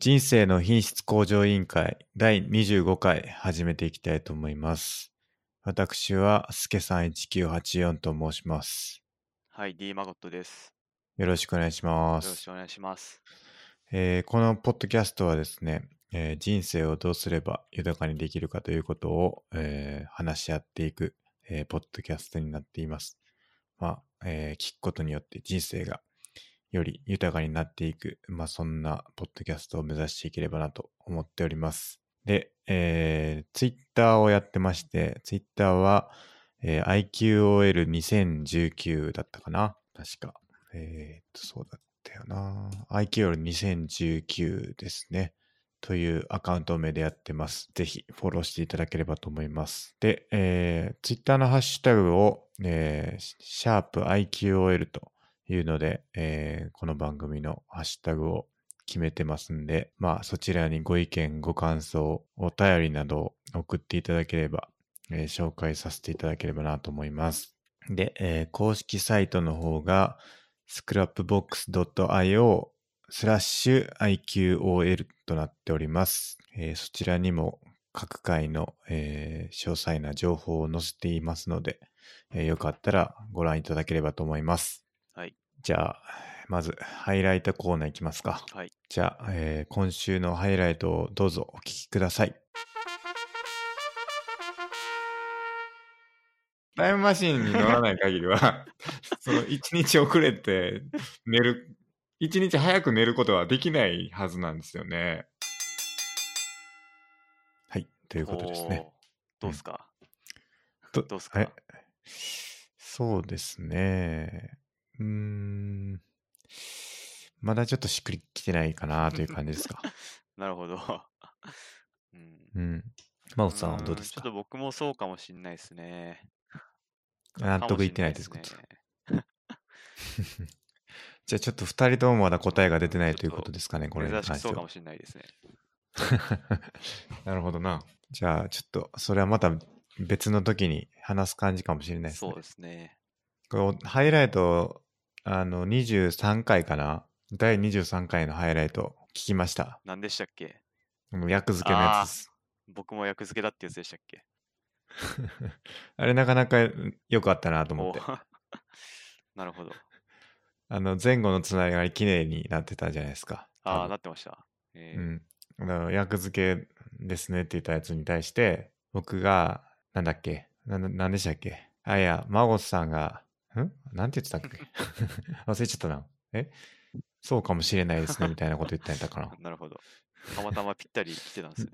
人生の品質向上委員会第25回始めていきたいと思います。私は、すけさん1984と申します。はい、D マゴットです。よろしくお願いしまよろす。しくお願いします。えーこのポッドキャストはですね、えー人生をどうすれば豊かにできるかということを、えー話し合っていく、えーポッドキャストになっています。まあ、えー聞くことによって人生がより豊かになっていく、まあそんなポッドキャストを目指していければなと思っております。で、えー、ツイッターをやってまして、ツイッターは、えー IQOL2019 だったかな確か。えーっと、そうだったよな。IQOL2019 ですね。というアカウント名でやってます。ぜひフォローしていただければと思います。で、えー、ツイッターのハッシュタグを、えー、シャープ IQOL というので、えーこの番組のハッシュタグを決めてますんで、まあそちらにご意見、ご感想、お便りなどを送っていただければ、えー紹介させていただければなと思います。で、えー公式サイトの方が scrapbox.io スラッシュ IQOL となっております。えーそちらにも各回の、えー詳細な情報を載せていますので、えーよかったらご覧いただければと思います。はい。じゃあ、まずハイライトコーナーいきますか。はい。じゃあ、えー今週のハイライトをどうぞお聞きください。タイムマシンに乗らない限りは、その一日遅れて寝る、一日早く寝ることはできないはずなんですよね。はい、ということですね。どうですか、どどうすか？えそうですね。うーん。まだちょっとしっくりきてないかなという感じですか。なるほど。うん。うん。真央さんはどうですかちょっと僕もそうかもしんないですね。納得いってないですね じゃあちょっと二人ともまだ答えが出てないということですかね、これに珍し関してはくそうかも。しんないですね。なるほどな。じゃあちょっとそれはまた別の時に話す感じかもしれないですねそう。ですね。こうハイライト、あの、23回かな？第23回のハイライト聞きました。何でしたっけ？役付けのやつです。僕も役付けだってやつでしたっけ？あれなかなか良かったなと思って。なるほど。あの、前後のつながり綺麗になってたじゃないですか。ああ、なってました。えーうん。だから役付けですねって言ったやつに対して、僕が、なんだっけ？ななんでしたっけ？あ、いや、孫さんが、ん？なんて言ってたっけ？忘れちゃったな。え？そうかもしれないですね、みたいなこと言ってたかな。なるほど。たまたまぴったり来てたんですね。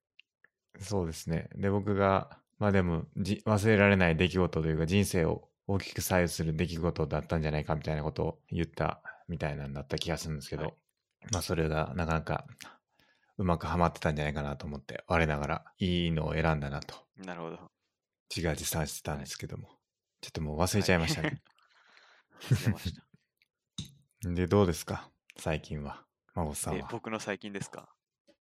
そうですね。で、僕が、まあでもじ、忘れられない出来事というか、人生を大きく左右する出来事だったんじゃないかみたいなことを言ったみたいなんだった気がするんですけど、はいまあそれがなかなかうまくはまってたんじゃないかなと思って、我ながらいいのを選んだなとなるほど。自画自賛してたんですけども、ちょっともう忘れちゃいましたね。忘れました。で、どうですか？最近は。孫さんえは。僕の最近ですか？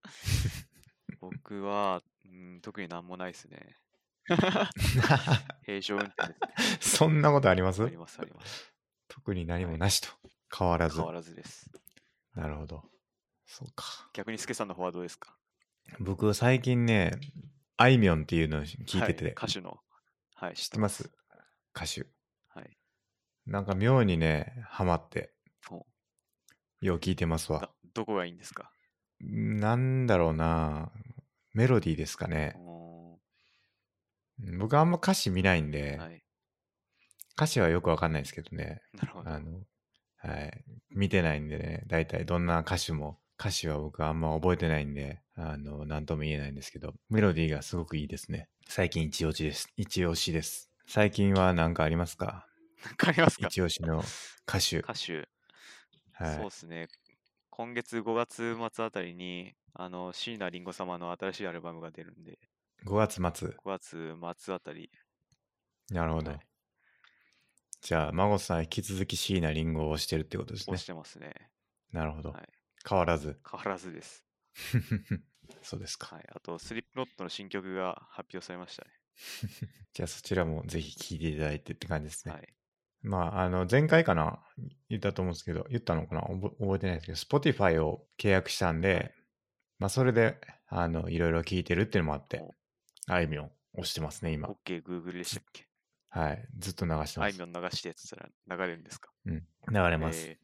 僕は、うん、特になんもないですね。平常運転ですそんなことありまね。す？ありますあります。特に何もなしと。変わらず変。わらずです。なるほど。そうか。逆にスケさんの方はどうですか？僕最近ね、あいみょんっていうのを聞いてて、はい歌手の。はい、知知ってます？歌手。はい。なんか妙にね、ハマって、ほよう聞いてますわだ。どこがいいんですか？なんだろうなメロディーですかね。お僕あんま歌詞見ないんで、ーはい。歌詞はよくわかんないですけどね。なるほど。あの、はい。見てないんでね、大体どんな歌手も、歌詞は僕あんま覚えてないんで、あの、なんとも言えないんですけど、メロディーがすごくいいですね。最近一押しです。一押しです。最近は何かありますか？なんかありますか？一押しの歌手。歌手。はい。そうですね。今月5月末あたりに、あの、椎名林檎様の新しいアルバムが出るんで、5月末？5月末あたり、なるほど。はいじゃあ、孫さん引き続き椎名林檎をしてるってことですね押し。てますね。なるほど。はい変わらず。変わらずです。そうですか。はい。あと、スリップノットの新曲が発表されましたね。じゃあそちらもぜひ聴いていただいてって感じですね。はい。まあ、あの、前回かな言ったと思うんですけど、言ったのかな覚覚えてないですけど、Spotify を契約したんで、まあ、それで、あの、いろいろ聞いてるっていうのもあって、あいみょん押してますね、今。OK、Google でしたっけ？はい。ずっと流してますあいみ。ょん流してやってたら流れるんですか？うん。流れます。え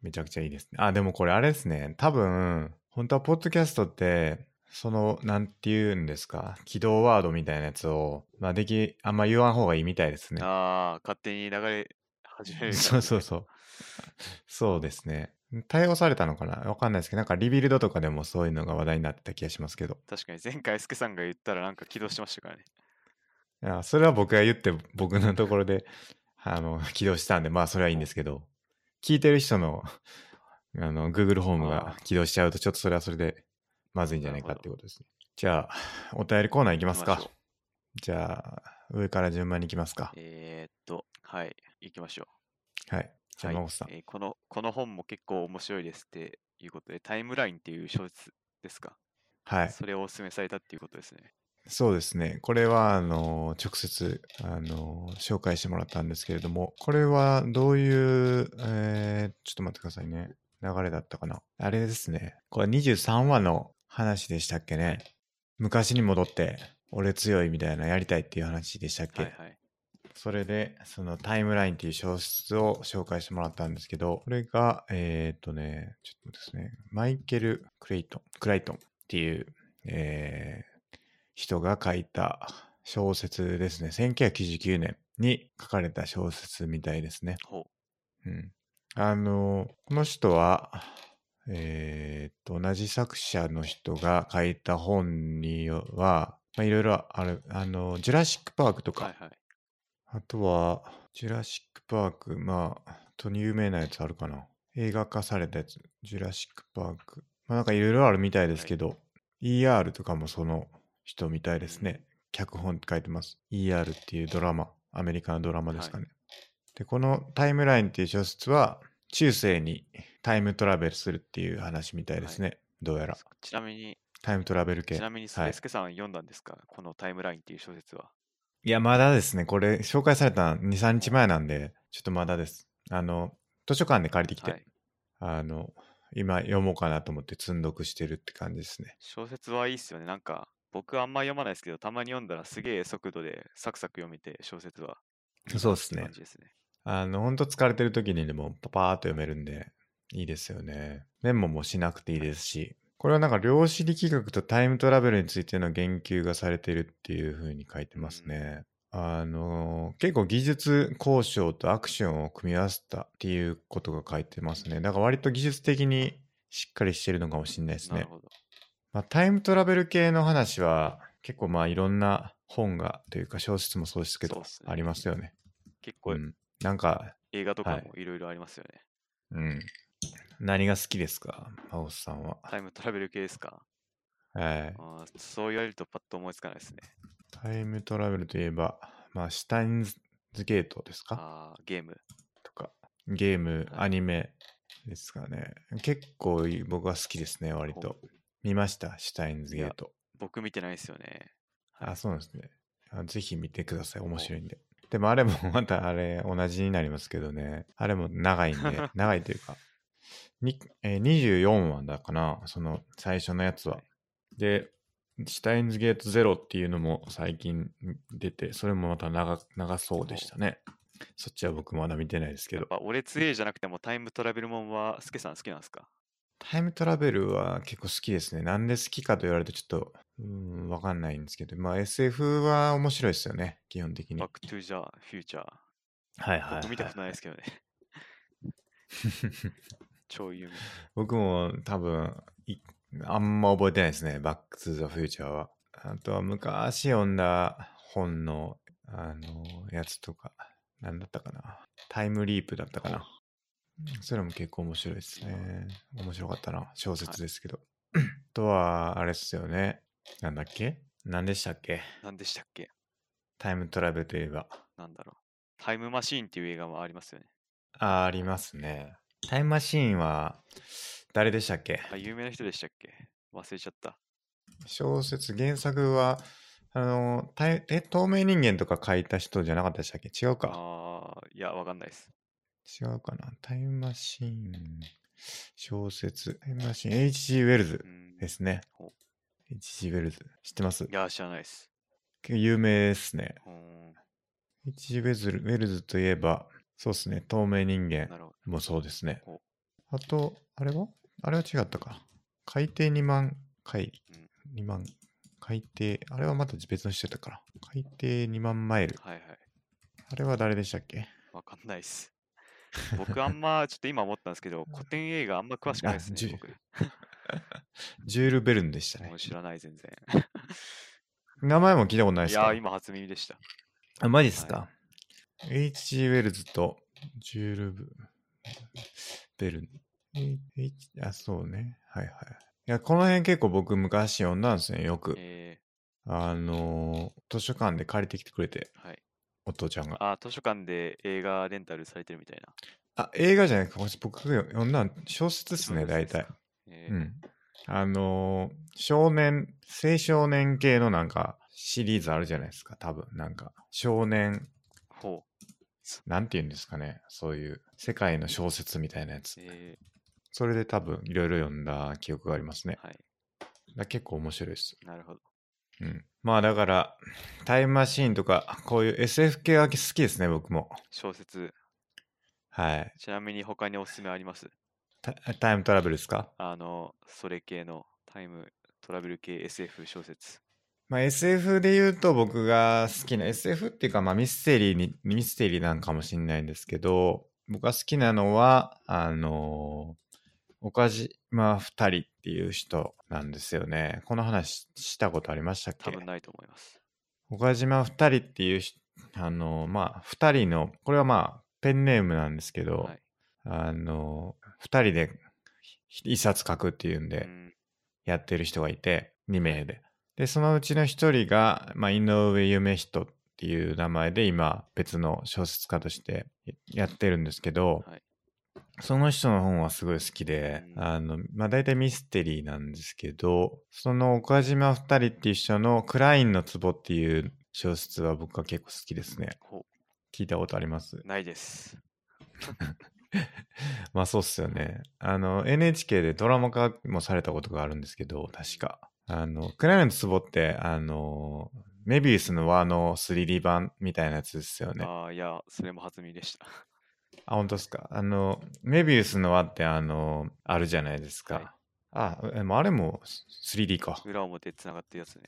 めちゃくちゃいいですね。あ、でもこれあれですね。多分、本当はポッドキャストって、その、なんて言うんですか、起動ワードみたいなやつを、まあ、でき、あんま言わん方がいいみたいですーね。ああ、勝手に流れ始める。そうそうそう。そうですね。対応されたのかな？わかんないですけど、なんかリビルドとかでもそういうのが話題になってた気がしますけど。確かに前回、スケさんが言ったらなんか起動してましたからね。いや、それは僕が言って、僕のところで、あの、起動したんで、まあ、それはいいんですけど、聞いてる人の、あの、Google ホームが起動しちゃうと、ちょっとそれはそれで、まずいんじゃないかってことですね。じゃあ、お便りコーナーいきますか。じゃあ、上から順番に行きますかう。。えー、っと、はい、行きましょはい。じう。ゃあ、はいさん。えーこの。この本も結構面白いですっていうことで、タイムラインっていう小説ですか、はい。それをお勧めされたっていうことですね。そうですね。これは、あの、直接、あの、紹介してもらったんですけれども、これはどういう、えー、ちょっと待ってくださいね。流れだったかな。あれですね。これ23話の話でしたっけね。昔に戻って、俺強いみたいなやりたいっていう話でしたっけ、はいはい。それで、そのタイムラインっていう小説を紹介してもらったんですけど、これが、えーっとね、ちょっとですね、マイケル・クレイトン、クライトンっていう、えー人が書いた小説ですね。1999年に書かれた小説みたいですね。ほうん。あの、この人は、えーっと、同じ作者の人が書いた本には、まあ、いろいろある、あの、ジュラシック・パークとう。か、はいはい。あとは、ジュラシック・パーク、まあ、本当に有名なやつあるかな。映画化されたやつ、ジュラシック・パーク。まあ、なんかいろいろあるみたいですけど、ER とかもその人みたいですね。脚本って書いてます。ER っていうドラマ、アメリカのドラマですかね。で、このタイムラインっていう小説は、中世にタイムトラベルするっていう話みたいですね。どうやら。ちなみに、タイムトラベル系。ちなみに、スはいケスケさん読んだんですか、このタイムラインっていう小説は。いや、まだですね。これ、紹介されたの2、3日前なんで、ちょっとまだです。あの、図書館で借りてきて、はい。あの、今読もうかなと思って積んどくしてるって感じですね。小説はいいっすよね。なんか、僕あんま読まないですけど、たまに読んだらすげえ速度でサクサク読めて、小説は。そうですね感。じですね。あの、ほんと疲れてる時にでもパパーっと読めるんで、いいですよね。メモもしなくていいですし、これはなんか量子力学とタイムトラベルについての言及がされているっていう風に書いてますね。あの、結構技術交渉とアクションを組み合わせたっていうことが書いてますね。だから割と技術的にしっかりしてるのかもしれないですね。なるほど。まあ、タイムトラベル系の話は結構まあいろんな本がというか小説もそうですけど、ねありますよね。結構うん。なんか、映画とかはいもいろいろありますよね。うん。何が好きですか？マオスさんは。タイムトラベル系ですか？はい。あーそう言われるとパッと思いつかないですね。タイムトラベルといえば、まあ、シュタインズゲートですか？あーゲーム。とか、ゲーム、はいアニメですかね。結構いい僕は好きですね、割と。見ました、シュタインズゲート。僕見てないですよね。あ、そうなんですね。あぜひ見てください。面白いんで。でもあれもまたあれ同じになりますけどね。あれも長いんで、長いというか、にえー24話だかな、その最初のやつは。で、シュタインズゲートゼロっていうのも最近出て、それもまた長長そうでしたね。そっちは僕まだ見てないですけど。やっぱ俺強いじゃなくてもタイムトラベルもんはスケさん好きなんですか？タイムトラベルは結構好きですね。なんで好きかと言われるとちょっと、うーん、わかんないんですけど、まあ SF は面白いですよね、基本的に。バックトゥージャー、フューチャー。はいはい、はい。僕見たことないですけどね。超有名。僕も多分いあんま覚えてないですね。バックトゥザフューチャーは。あとは昔読んだ本のあのやつとか、なんだったかな。タイムリープだったかな。それも結構面白いですね。面白かったな。小説ですけど。あとは、あれですよね。なんだっけ？何でしたっけ？何でしたっけ？タイムトラベルといえば。なんだろう。タイムマシーンっていう映画もありますよね。あ、ありますね。タイムマシーンは、誰でしたっけ？あ、有名な人でしたっけ？忘れちゃった。小説、原作は、あの、え、透明人間とか書いた人じゃなかったでしたっけ？違うか。ああ、いや、わかんないです。違うかな。タイムマシーン、小説、タイムマシーン、H.G. ウェルズうんですねほ。H.G. ウェルズ。知ってます？いや、知らないです。結構有名ですね。うん、H.G. ウェルズといえば、そうですね。透明人間なるほど。もそうですねほ。あと、あれは？あれは違ったか。海底2万海里。2万。海底、あれはまた別の人だったから。海底2万マイル。はいはい。あれは誰でしたっけ？わかんないです。僕あんま、ちょっと今思ったんですけど、古典映画あんま詳しくないですあじゅね、僕。ジュール・ベルンでしたねもう。知らない、全然。名前も聞いたことないですか？いやー、今初耳でした。あ、マジですか、?H.G. ウェルズとジュールブ・ベルン。あ、そうね。はいはい。いや、この辺結構僕昔読んだんですね、よく。えあのー図書館で借りてきてくれて、ー、はい。お父ちゃんが。あー、図書館で映画レンタルされてるみたいな。あ、映画じゃないか。僕が読んだん小説ですね、大体。えーうん。あのー少年、青少年系のなんかシリーズあるじゃないですか、多分。なんか、少年、ほなんて言うんですかね、そういう世界の小説みたいなやつう。。えそれで多分いろいろ読んだ記憶がありますね。ー、はい。だ結構面白いです。なるほど。うん。まあだから、タイムマシーンとか、こういう SF 系は好きですね、僕も。小説、はい。ちなみに他におすすめあります？タタイムトラベルですか？あの、それ系のタイムトラベル系 SF 小説。まあ SF で言うと僕が好きな SF っていうかまあミステリーに、ミステリーなんかもしれないんですけど、僕が好きなのは、あの岡島二人っていう人なんですよね。この話したことありましたっけ？多分ないと思います。岡島二人っていうしあのまあ二人のこれはまあペンネームなんですけど、はい。あの二人で一冊書くっていうんでうん、やってる人がいて2名ででそのうちの一人が、まあ、井上夢人っていう名前で今別の小説家としてやってるんですけど、はいその人の本はすごい好きで、うんあの、まあ、大体ミステリーなんですけど、その岡島二人っていう人のクラインの壺っていう小説は僕は結構好きですね。ほ聞いたことあります？う。ないです。まあそうっすよね。あの、NHK でドラマ化もされたことがあるんですけど、確か。あの、クラインの壺って、あの、メビウスの輪の 3D 版みたいなやつですよね。ああ、いや、それも初耳でした。あ、本当ですか？あの、メビウスの輪って、あの、あるじゃないですか。はいあ、でもあれも 3D か。裏表つながってるやつね。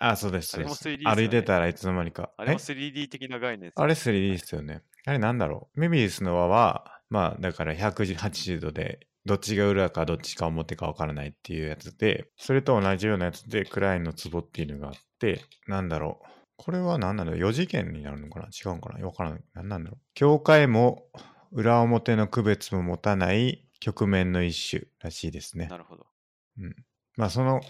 あ、そうです。あれもそう 3D ですですよね歩いてたらいつの間にか。あれもえ？3D 的な概念ですあれ 3D ですよね。あれなんだろう？メビウスの輪は、まあだから180度で、どっちが裏かどっちか表かわからないっていうやつで、それと同じようなやつで、クラインの壺っていうのがあって、なんだろう。これは何なんだろう ?4 次元になるのかな？違うのかな？わからない。何なんだろう。境界も裏表の区別も持たない局面の一種らしいですね。なるほど。まあその、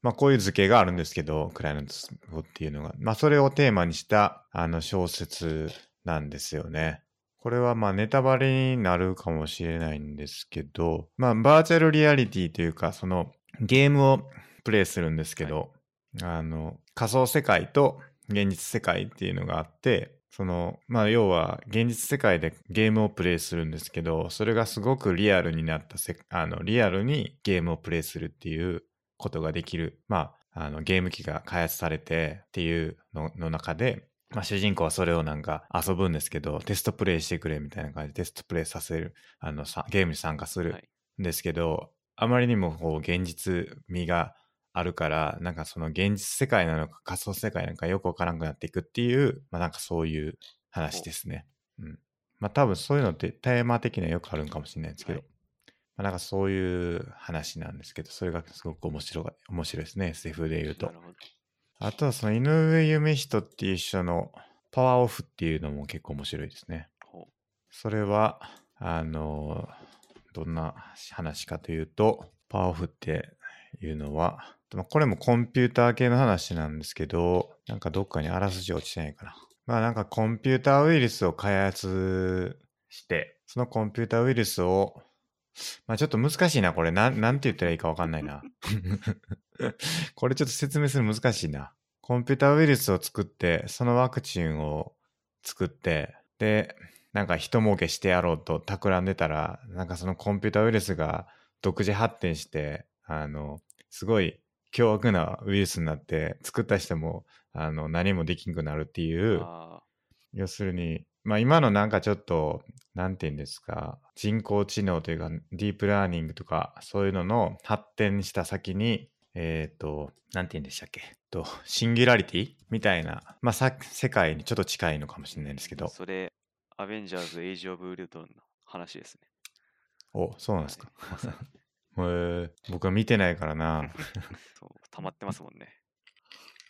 まあこういう図形があるんですけど、クライアントっていうのが、まあそれをテーマにしたあの小説なんですよね。これはまあネタバレになるかもしれないんですけど、まあバーチャルリアリティというか、そのゲームをプレイするんですけど、あの仮想世界と現実世界っていうのがあって、そのまあ要は現実世界でゲームをプレイするんですけど、それがすごくリアルになったせあのリアルにゲームをプレイするっていうことができる、まあ、あのゲーム機が開発されてっていうのの中で、まあ、主人公はそれをなんか遊ぶんですけど、テストプレイしてくれみたいな感じでテストプレイさせる、あのさゲームに参加するはいんですけど、あまりにもこう現実味があるから、なんかその現実世界なのか仮想世界なのかよくわからなくなっていくっていう、まあなんかそういう話ですね。うん。まあ多分そういうのってテーマ的にはよくあるんかもしれないですけど、はいまあなんかそういう話なんですけど、それがすごく面白が面白いですね、SF で言うとな。るほど。あとはその井上夢人っていう人のパワーオフっていうのも結構面白いですね。ほそれは、あの、どんな話かというと、パワーオフっていうのは、まあこれもコンピューター系の話なんですけど、なんかどっかにあらすじ落ちてないかな。まあなんかコンピューターウイルスを開発して、そのコンピューターウイルスを、まあちょっと難しいな、これ。なん、なんて言ったらいいかわかんないな。これちょっと説明するの難しいな。コンピューターウイルスを作って、そのワクチンを作って、で、なんか人儲けしてやろうと企んでたら、なんかそのコンピューターウイルスが独自発展して、あの、すごい凶悪なウイルスになって、作った人も、あの、何もできんくなるっていう、あ要するに、まあ今のなんかちょっと、なんて言うんですか、人工知能というか、ディープラーニングとか、そういうのの発展した先に、えっ、と、なんて言うんでしたっけ、と、シンギュラリティみたいな、まあさ、世界にちょっと近いのかもしれないんですけーど、それ、アベンジャーズ・エイジ・オブ・ウルトンの話ですね。お、そうなんですか。はいえ 僕は見てないからな。そう、溜まってますもんね。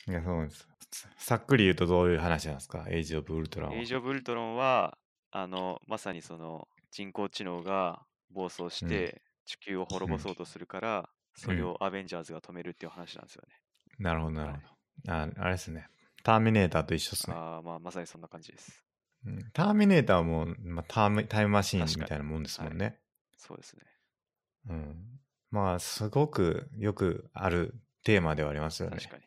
いや、そうです。さっくり言うとどういう話なんですか、エイジ・オブ・ウルトラはエイ。ジ・オブ・ウルトロンは、あの、まさにその人工知能が暴走しうんて地球を滅ぼ そうとするから、それうんをアベンジャーズが止めるっていう話なんですよね。なるほど、なるほど。ああれですね。ターミネーターと一緒ですね。ああ、まあ、まさにそんな感じです。うんターミネーターも、まあ、タームタイムマシーン確かにみたいなもんですもんね。そうですね。うん、まあすごくよくあるテーマではありますよね。確かに。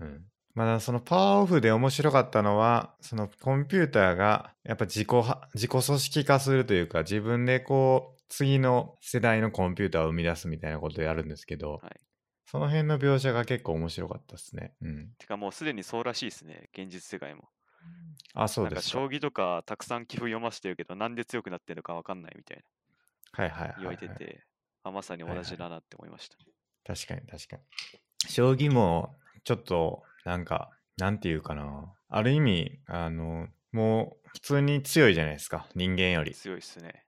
うん、まあそのパワーオフで面白かったのはそのコンピューターがやっぱ自己は自己組織化するというか自分でこう次の世代のコンピューターを生み出すみたいなことをやるんですけど、はいその辺の描写が結構面白かったですね。うん、てかもうすでにそうらしいですね。現実世界も。あそうですか。将棋とかたくさん棋譜読ませてるけど、なんで強くなってるのかわかんないみたいなはいはいはい、言わはい。れてて、あまさに同じだなって思いました。確かに確かに。将棋もちょっとなんかなんていうかなある意味あのもう普通に強いじゃないですか人間より。強いっすね。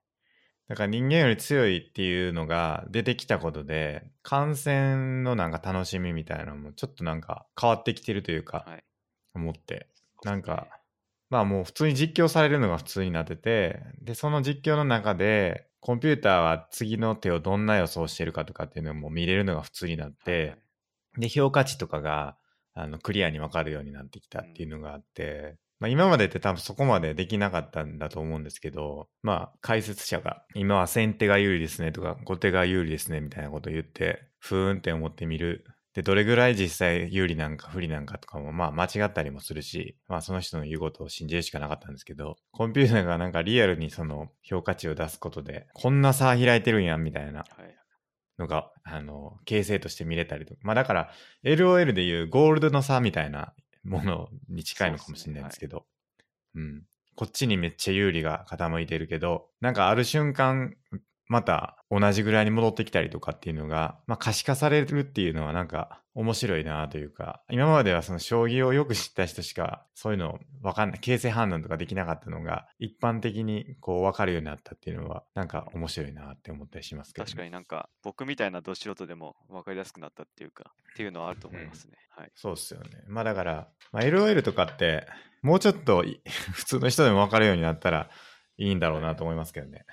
だから人間より強いっていうのが出てきたことで観戦のなんか楽しみみたいなのもちょっとなんか変わってきてるというかはい。思って、なんかまあもう普通に実況されるのが普通になっててでその実況の中でコンピューターは次の手をどんな予想してるかとかっていうのも見れるのが普通になって、で評価値とかがあのクリアに分かるようになってきたっていうのがあって、まあ、今までって多分そこまでできなかったんだと思うんですけどまあ解説者が今は先手が有利ですねとか後手が有利ですねみたいなことを言ってふーんって思ってみる。でどれぐらい実際有利なんか不利なんかとかもまあ間違ったりもするしまあその人の言うことを信じるしかなかったんですけどコンピューターがなんかリアルにその評価値を出すことでこんな差開いてるんやんみたいな。はい。のが、あの、形成として見れたりとか。まあだから、LOL でいうゴールドの差みたいな ものに近いのかもしれないんですけど、うん。こっちにめっちゃ有利が傾いてるけど、なんかある瞬間、また同じぐらいに戻ってきたりとかっていうのが、まあ可視化されるっていうのはなんか面白いなというか、今まではその将棋をよく知った人しかそういうのわかんない、形勢判断とかできなかったのが、一般的にこう分かるようになったっていうのは、なんか面白いなって思ったりしますけど、ね。確かになんか僕みたいなど素人でも分かりやすくなったっていうか、っていうのはあると思いますね。はい。そうっすよね。まあだから、まあ、LOL とかって、もうちょっとい 普通の人でも分かるようになったらいいんだろうなと思いますけどね。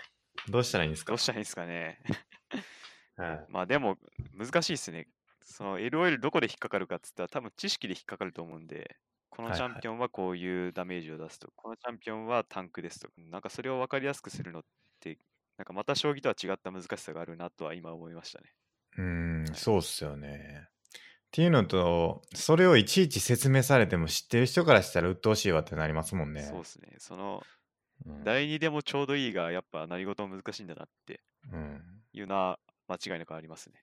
どうしたらいいんですか？どうしたらいいんですかね？はいまあでも難しいですね。その LOL どこで引っかかるかっつったら多分知識で引っかかると思うんで、このチャンピオンはこういうダメージを出すと、このチャンピオンはタンクですとか、なんかそれを分かりやすくするのって、なんかまた将棋とは違った難しさがあるなとは今思いましたね。うーん、そうっすよね。っていうのと、それをいちいち説明されても知ってる人からしたら鬱陶しいわってなりますもんね。そうですね。その、うん第2でもちょうどいいが、やっぱ何事も難しいんだなってうんいうのは間違いなくありますね。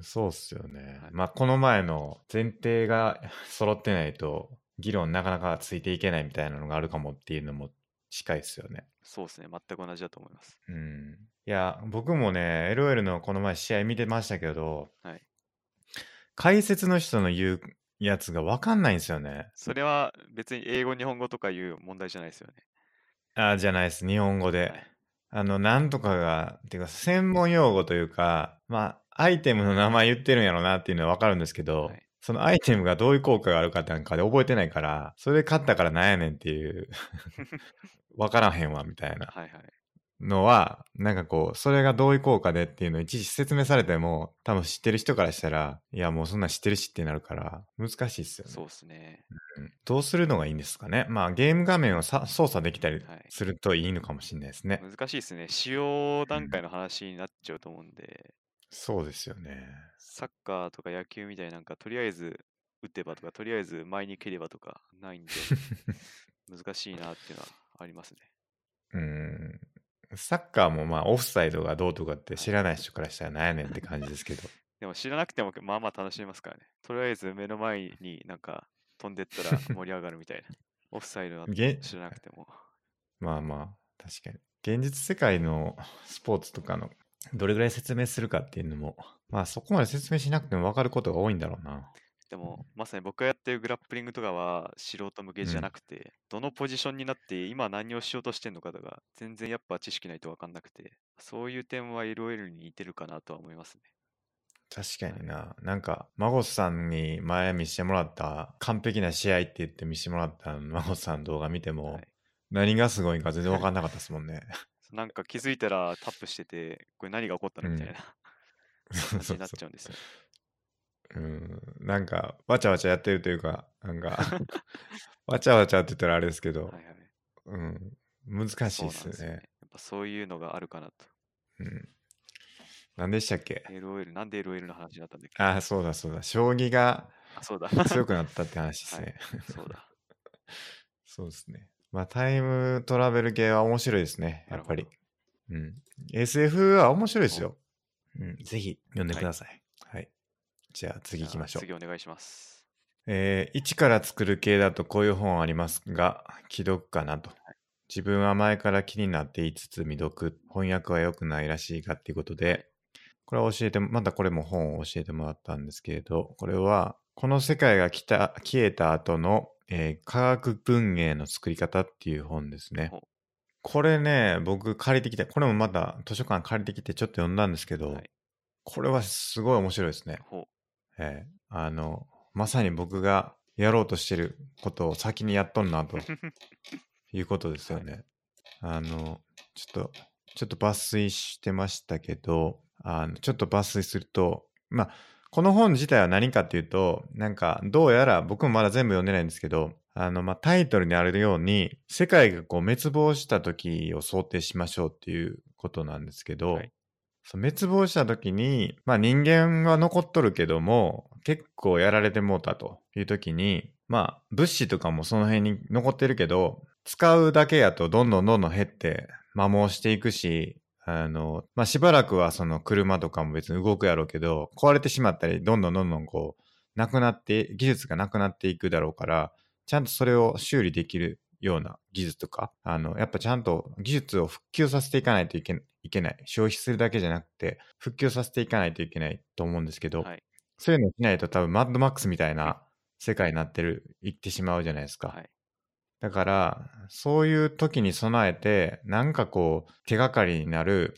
そうっすよね。はいまあこの前の前提が揃ってないと議論なかなかついていけないみたいなのがあるかもっていうのも近いっすよね。そうですね。全く同じだと思います。うん。いや、僕もね、LOL のこの前試合見てましたけど、はい。解説の人の言うやつが分かんないんですよね。それは別に英語、日本語とかいう問題じゃないですよね。あ、じゃないです。日本語で。はいあの、なんとかが、っていうか、専門用語というか、まあ、アイテムの名前言ってるんやろなっていうのは分かるんですけど、はいそのアイテムがどういう効果があるかなんかで覚えてないから、それで勝ったからなんやねんっていう、分からへんわみたいなはいはい。のは、なんかこう、それがどういう効果でっていうのをいちいち説明されても、多分知ってる人からしたら、いやもうそんなん知ってるしってなるから、難しいっすよね。そうですね。うんどうするのがいいんですかね。まあゲーム画面をさ操作できたりはいするといいのかもしれないですね。難しいですね。使用段階の話になっちゃうと思うんで、そうですよね。サッカーとか野球みたいになんか、とりあえず打てばとか、とりあえず前に蹴ればとかないんで、難しいなっていうのはありますね。うん。サッカーもまあオフサイドがどうとかって知らない人からしたらなんやねんって感じですけど。でも知らなくてもまあまあ楽しめますからね。とりあえず目の前になんか飛んでったら盛り上がるみたいな。オフサイドだとげ知らなくても。まあまあ、確かに。現実世界のスポーツとかのどれぐらい説明するかっていうのも、まあそこまで説明しなくても分かることが多いんだろうな。でも、まさに僕がやってるグラップリングとかは素人向けじゃなくて、どのポジションになって今何をしようとしてるのかとか、全然やっぱ知識ないと分かんなくて、そういう点は LOL に似てるかなとは思いますね。確かにな。なんか、マゴスさんに前見せてもらった完璧な試合って言って見せてもらったマゴスさんの動画見ても、はい何がすごいんか全然分かんなかったですもんね。なんか気づいたらタップしてて、これ何が起こったのみたいな そう感じになっそうそちゃうんですよ。う。うん。なんか、わちゃわちゃやってるというか、なんか、わちゃわちゃって言ったらあれですけど、はいはい。うん。難しいですよね。ね。やっぱそういうのがあるかなと。うん。何でしたっけ？LOL、なんで LOL の話になったんだっけ？ああ、そうだそうだ。将棋があ、そうだ。強くなったって話ですはいね。そうだ。そうですね。まあ、タイムトラベル系は面白いですね。やっぱり。うん。SF は面白いですよ。うん。ぜひ読んでください。はい。じゃあ次行きましょう。次お願いします。えー一から作る系だとこういう本ありますが、既読かなと。自分は前から気になっていつつ未読、翻訳は良くないらしいがっていうことで、これは教えて、またこれも本を教えてもらったんですけれど、これは、この世界が来た消えた後の、えー科学文芸の作り方っていう本ですね。これね、僕借りてきて、これもまた図書館借りてきてちょっと読んだんですけど、はいこれはすごい面白いですね。ほえーあの、まさに僕がやろうとしてることを先にやっとんなとう。いうことですよね。あの、ちょっと、ちょっと抜粋してましたけど、あのちょっと抜粋すると、まあ、この本自体は何かっていうと、なんか、どうやら僕もまだ全部読んでないんですけど、あの、まあ、タイトルにあるように、世界がこう滅亡した時を想定しましょうっていうことなんですけど、はい滅亡した時に、まあ人間は残っとるけども、結構やられてもうたという時に、まあ物資とかもその辺に残ってるけど、使うだけやとどんどんどんどん減って摩耗していくし、あの、まあしばらくはその車とかも別に動くやろうけど、壊れてしまったり、どんどんどんどんこう、なくなって、技術がなくなっていくだろうから、ちゃんとそれを修理できるような技術とか、あの、やっぱちゃんと技術を復旧させていかないといけいけない。消費するだけじゃなくて、復旧させていかないといけないと思うんですけど、はい。そういうのをしないと多分マッドマックスみたいな世界になってる、行ってしまうじゃないですか。はい。だから、そういう時に備えて、なんかこう、手がかりになる、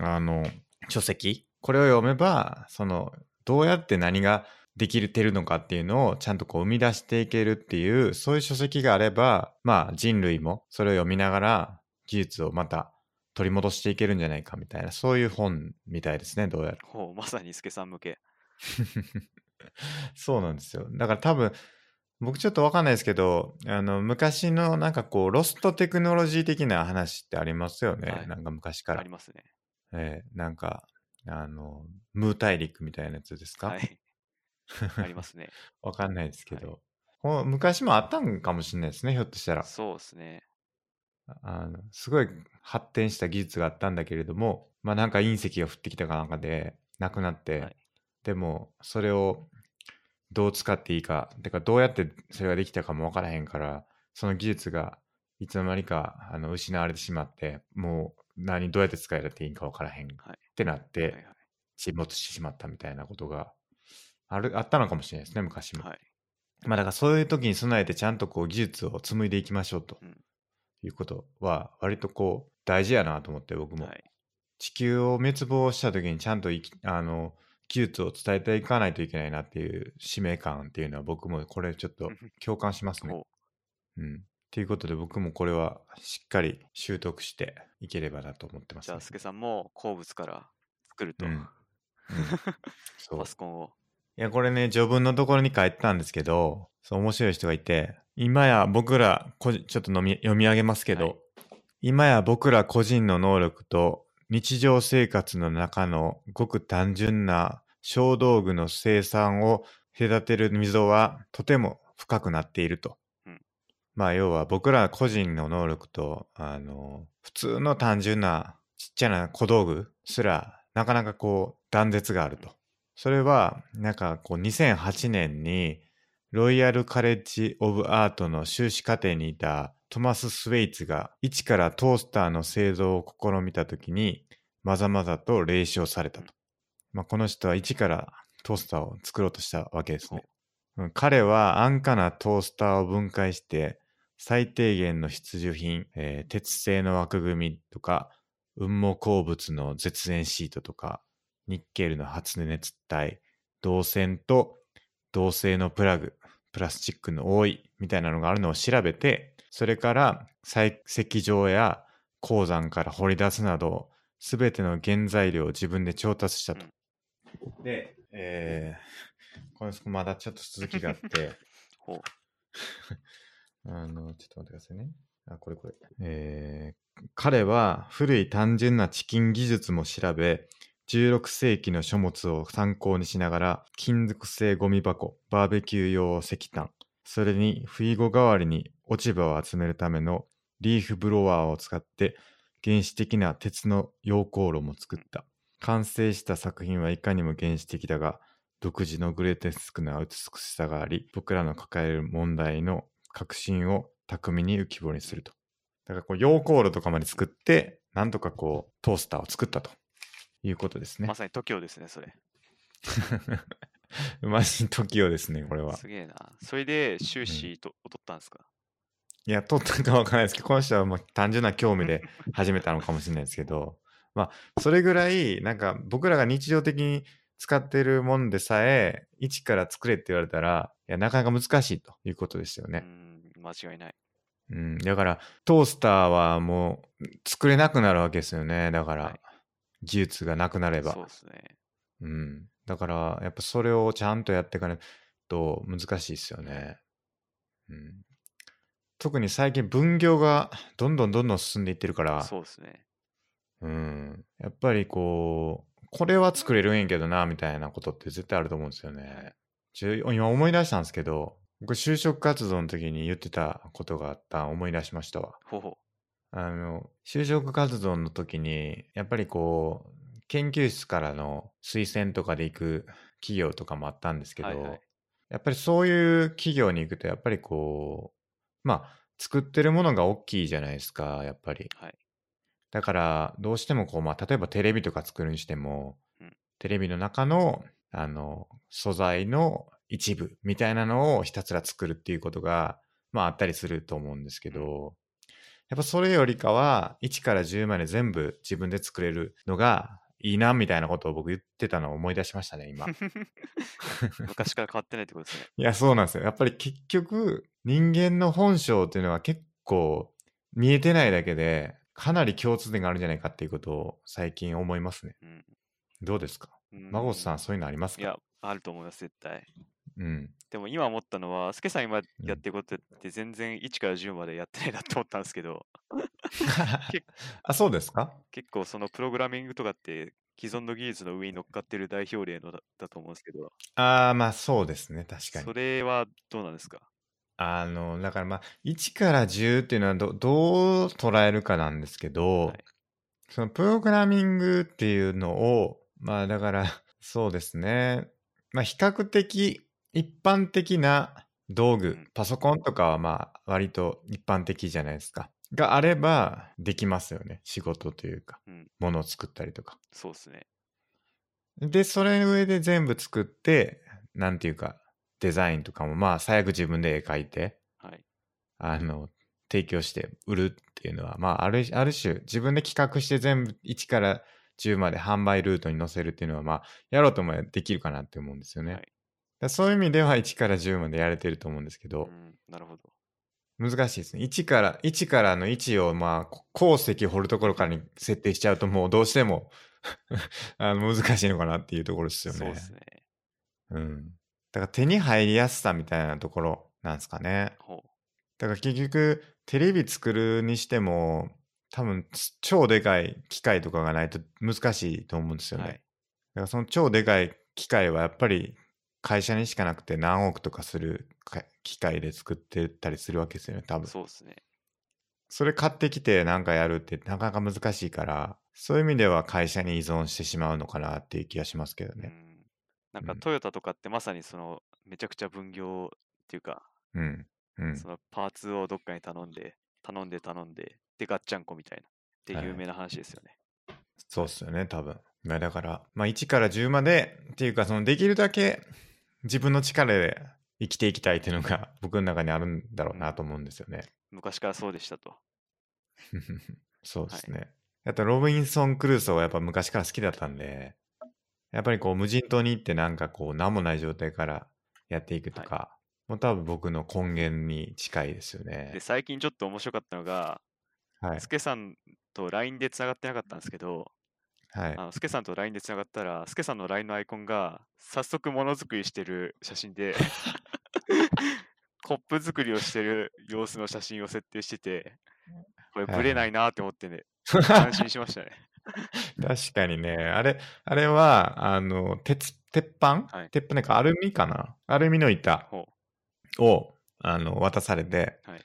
あの、書籍これを読めば、その、どうやって何ができてるのかっていうのをちゃんとこう生み出していけるっていう、そういう書籍があれば、まあ人類もそれを読みながら技術をまた取り戻していけるんじゃないかみたいな、そういう本みたいですね、どうやら。ほう、まさに助さん向け。そうなんですよ。だから多分、僕ちょっとわかんないですけど、あの、昔のなんかこう、ロストテクノロジー的な話ってありますよね。はいなんか昔からあり。ますね。ええなんか、あの、ムー大陸みたいなやつですか、はい。ありますね。わかんないですけど、はい昔もあったんかもしれないですね、ひょっとしたら。そうですね。あのすごい発展した技術があったんだけれども、まあなんか隕石が降ってきたかなんかでなくなって、はい。でもそれをどう使っていいか、てかどうやってそれができたかもわからへんから、その技術がいつの間にかあの失われてしまって、もう何どうやって使えていいかわからへんっはい。てなって、沈没してしまったみたいなことがあるあったのかもしれないですね、昔も。はい。まあだからそういう時に備えてちゃんとこう技術を紡いでいきましょうと。うんいうことは割とこう大事やなと思って僕も、はい。地球を滅亡した時にちゃんとあの技術を伝えていかないといけないなっていう使命感っていうのは僕もこれちょっと共感しますね。ほうん。っていうことで僕もこれはしっかり習得していければなと思ってまう。じゃあ、すね。助さんも鉱物から作ると。うんうん パソコンを。いや、これね、序文のところに書いてたんですけど、そう、面白い人がいて、今や僕ら、ちょっと読み上げますけど、はい今や僕ら個人の能力と日常生活の中のごく単純な小道具の生産を隔てる溝はとても深くなっていると。うんまあ要は僕ら個人の能力と、あの、普通の単純なちっちゃな小道具すらなかなかこう断絶があると。それはなんかこう2008年にロイヤルカレッジ・オブ・アートの修士課程にいたトマス・スウェイツが一からトースターの製造を試みた時にまざまざと霊視されたと。まあ、この人は一からトースターを作ろうとしたわけですね。うん彼は安価なトースターを分解して最低限の必需品、えー鉄製の枠組みとか雲母鉱物の絶縁シートとかニッケルの発熱体銅線と銅製のプラグプラスチックの多いみたいなのがあるのを調べてそれから採石場や鉱山から掘り出すなど全ての原材料を自分で調達したと。で、えー、これまだちょっと続きがあって。あの、ちょっと待ってくださいね。あ、これこれ。えー、彼は古い単純なチキン技術も調べ、16世紀の書物を参考にしながら、金属製ゴミ箱、バーベキュー用石炭、それに不意語代わりに落ち葉を集めるためのリーフブロワーを使って原始的な鉄の溶鉱炉も作った。完成した作品はいかにも原始的だが、独自のグレーテスクな美しさがあり、僕らの抱える問題の革新を巧みに浮き彫りにすると。だからこう、溶鉱炉とかまで作って、なんとかこう、トースターを作ったということですねま。さに TOKIO ですね、それ。マジ時をですね、これは。すげえな。それで終始と、取ったんですか？いや、取ったかわからないですけど、この人はまあ単純な興味で始めたのかもしれないですけど、まあ、それぐらい、なんか僕らが日常的に使っているもんでさえ、一から作れって言われたら、いや、なかなか難しいということですようね。ん、間違いない。うん、だから、トースターはもう作れなくなるわけですよね。だから、はい技術がなくなれば。そうですね。うん。だから、やっぱそれをちゃんとやっていかないと難しいですよね。うん。特に最近分業がどんどんどんどん進んでいってるから、そうですね。うん。やっぱりこう、これは作れるんやけどな、みたいなことって絶対あると思うんですよね。今思い出したんですけど、僕就職活動の時に言ってたことがあったん思い出しましたわ。ほうほあの、就職活動の時に、やっぱりこう、研究室からの推薦とかで行く企業とかもあったんですけど、はいはいやっぱりそういう企業に行くと、やっぱりこう、まあ、作ってるものが大きいじゃないですか、やっぱり。う。はい。だから、どうしてもこう、まあ、例えばテレビとか作るにしても、うんテレビの中の、あの、素材の一部みたいなのをひたすら作るっていうことが、まあ、あったりすると思うんですけど、やっぱそれよりかは、1から10まで全部自分で作れるのがいいな、みたいなことを僕言ってたのを思い出しましたね、今。昔から変わってないってことですね。いや、そうなんですよ。やっぱり結局、人間の本性っていうのは結構見えてないだけで、かなり共通点があるんじゃないかっていうことを最近思いますね。うん。どうですか？うんマゴスさん、そういうのありますか？いや、あると思います、絶対。うん。でも今思ったのは、スケさん今やってることって全然1から10までやってないなって思ったんですけど、あ、そうですか？結構そのプログラミングとかって既存の技術の上に乗っかってる代表例のだだと思うんですけど、ああ、まあそうですね、確かにそ。れはどうなんですか？あの、だからまあ、1から10っていうのはどどう捉えるかなんですけど、はいそのプログラミングっていうのを、まあだから、そうですね。まあ比較的一般的な道具、うんパソコンとかはまあ割と一般的じゃないですか。があればできますよね。仕事というか、うん、ものを作ったりとか。そうですね。で、それの上で全部作って、なんていうか、デザインとかもまあ最悪自分で絵描いて、はい。あの、提供して売るっていうのは、まあ、ある、ある種、自分で企画して全部1から10まで販売ルートに載せるっていうのは、まあ、やろうと思えばできるかなって思うんですよね。はいだそういう意味では1から10までやれてると思うんですけどう、ん、なるほど。難しいですね。1から、1からの位置を、まあ、こ鉱石掘るところからに設定しちゃうと、もうどうしても あの難しいのかなっていうところですよね。そうですね。うん。だから手に入りやすさみたいなところなんですかね。ほだから結局テレビ作るにしても多分超でかい機械とかがないと難しいと思うんですう。よね。はい。だからその超でかい機械はやっぱり会社にしかなくて何億とかするか機械で作ってたりするわけですよね、多分。そうですね。それ買ってきてなんかやるってなかなか難しいから、そういう意味では会社に依存してしまうのかなっていう気がしますけどね。うん。なんかうんトヨタとかってまさにそのめちゃくちゃ分業っていうか、うん。うん。そのパーツをどっかに頼んで、頼んで頼んで、でガッチャンコみたいな。ってはい有名な話ですよね。そうっすよね、多分。まあだから、まあ1から10までっていうか、そのできるだけ自分の力で生きていきたいっていうのが 僕の中にあるんだろうなと思うんですよね。昔からそうでしたと。そうですね。あと、ロビンソン・クルーソーはやっぱ昔から好きだったんで、やっぱりこう無人島に行ってなんかこう何もない状態からやっていくとか、もう多分僕の根源に近いですよねで、。最近ちょっと面白かったのが、はいス。ケさんと LINE でつながってなかったんですけど、はいあ。のスケさんと LINE でつながったら、スケさんの LINE のアイコンが早速ものづくりしてる写真で、コップ作りをしてる様子の写真を設定してて、これはいブレないなって思ってね、安心しましたね。確かにね、あれ、あれは、あの、鉄、鉄板、はい鉄板なんかアルミかな？アルミの板ほを、あの、渡されて、はい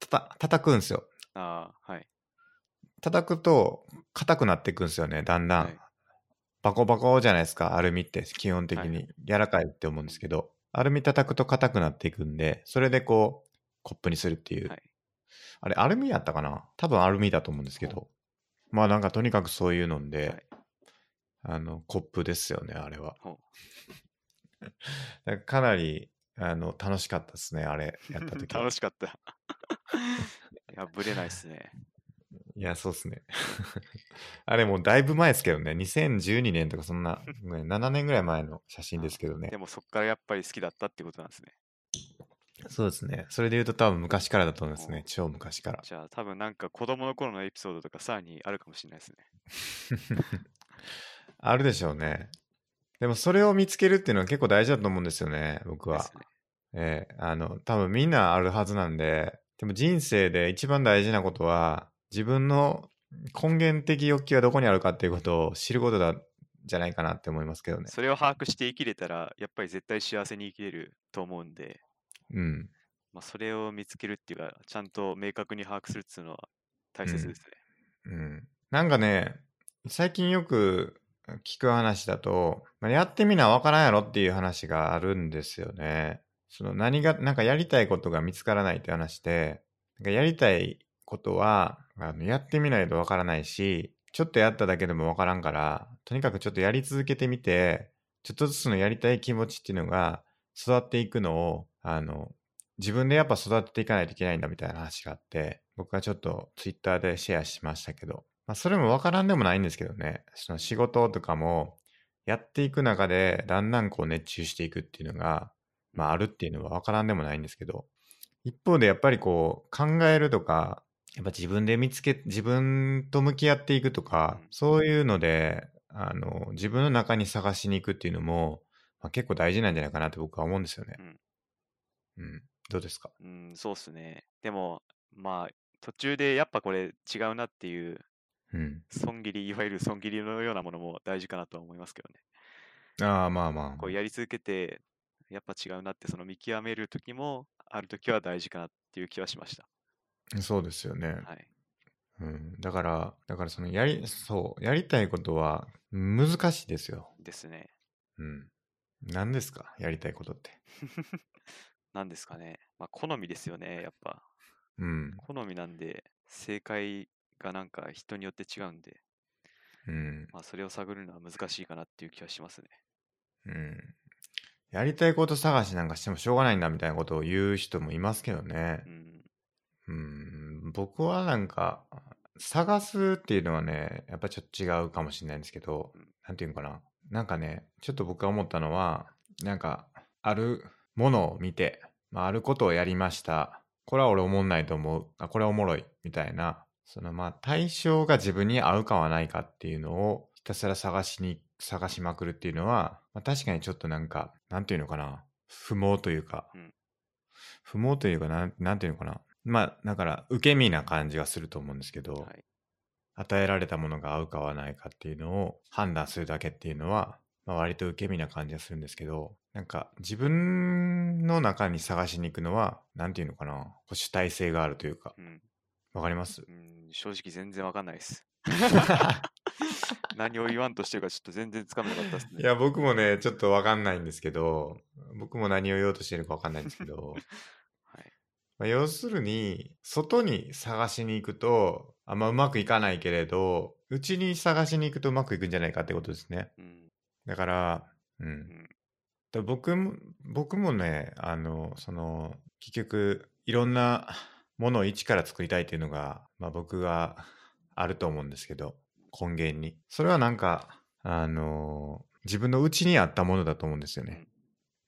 たた、叩くんですよ。う。ああ、はい。叩くと、硬くなっていくんですよね、だんだん。はいバコバコじゃないですか、アルミって基本的はいに柔らかいって思うんですけど、アルミ叩くと硬くなっていくんで、それでこう、コップにするっていう。はいあれ、アルミやったかな？多分アルミだと思うんですけど。まあなんかとにかくそういうので、はいあの、コップですよね、あれは。かなり、あの、楽しかったですね、あれ、やった時は 楽しかった。いや、ブレないっすね。いや、そうっすね。あれもうだいぶ前ですけどね、2012年とかそんな、ね7年ぐらい前の写真ですけどねで。もそっからやっぱり好きだったってことなんですね。そうですね。それで言うと多分昔からだと思いますね。超昔から。じゃあ多分なんか子供の頃のエピソードとかさらにあるかもしれないですね。あるでしょうね。でもそれを見つけるっていうのは結構大事だと思うんですよね、僕は。ね。ええあの、多分みんなあるはずなんで、でも人生で一番大事なことは、自分の根源的欲求はどこにあるかっていうことを知ることだ、じゃないかなって思いますけどね。それを把握して生きれたら、やっぱり絶対幸せに生きれると思うんで、うん。まあ、それを見つけるっていうか、ちゃんと明確に把握するっていうのは大切ですね。うん。なんかね、最近よく聞く話だと、まあやってみなわからんやろっていう話があるんですよね。その何が、なんかやりたいことが見つからないって話で、なんかやりたいことはあのやってみないとわからないし、ちょっとやっただけでもわからんから、とにかくちょっとやり続けてみて、ちょっとずつのやりたい気持ちっていうのが育っていくのを、あの、自分でやっぱ育てていかないといけないんだみたいな話があって、僕はちょっとツイッターでシェアしましたけど、まあそれもわからんでもないんですけどね、その仕事とかもやっていく中でだんだんこう熱中していくっていうのが、まああるっていうのはわからんでもないんですけど、一方でやっぱりこう考えるとか、やっぱ自分で見つけ、自分と向き合っていくとか、うんそういうので、あの、自分の中に探しに行くっていうのも、まあ、結構大事なんじゃないかなって僕は思うんですよね。うん。どうですか？うん、そうっすね。でも、まあ、途中でやっぱこれ違うなっていううん。損切り、いわゆる損切りのようなものも大事かなとは思いますけどね。ああ、まあまあ。こうやり続けて、やっぱ違うなって、その見極める時も、ある時は大事かなっていう気はしました。そうですよね。はい。うん。だから、だからそのやり、そう、やりたいことは難しいですよ。ですね。うん。何ですかやりたいことって。なんですかね。まあ、好みですよね、やっぱ。うん。好みなんで、正解がなんか人によって違うんで、うん。まあ、それを探るのは難しいかなっていう気はしますね。うん。やりたいこと探しなんかしてもしょうがないんだみたいなことを言う人もいますけどねう。ん。うん。僕はなんか、探すっていうのはね、やっぱちょっと違うかもしれないんですけどうん、なんていうのかな。なんかね、ちょっと僕が思ったのは、なんか、あるものを見て、まあ、あることをやりました。これは俺思んないと思う。あ、これはおもろい。みたいな、そのまあ対象が自分に合うかはないかっていうのをひたすら探しに、探しまくるっていうのは、まあ、確かにちょっとなんか、なんていうのかな。不毛というか、うん不毛というかなん、なんていうのかな。まあ、だから、受け身な感じがすると思うんですけど、はい。与えられたものが合うかはないかっていうのを判断するだけっていうのは、まあ、割と受け身な感じがするんですけど、なんか自分の中に探しに行くのは、なんていうのかな、主体性があるというかう、ん。わかります？うん、正直全然わかんないです。何を言わんとしてるかちょっと全然つかめなかったですね。いや、僕もね、ちょっとわかんないんですけど、僕も何を言おうとしてるかわかんないんですけど、はい。まあ、要するに、外に探しに行くと、あんまうまくいかないけれど、うちに探しに行くとうまくいくんじゃないかってことですね。うん。だから、うん。うん。だ僕も、僕もね、あの、その、結局、いろんなものを一から作りたいっていうのが、まあ僕があると思うんですけど、根源に。それはなんか、あの、自分の内にあったものだと思うんですよね。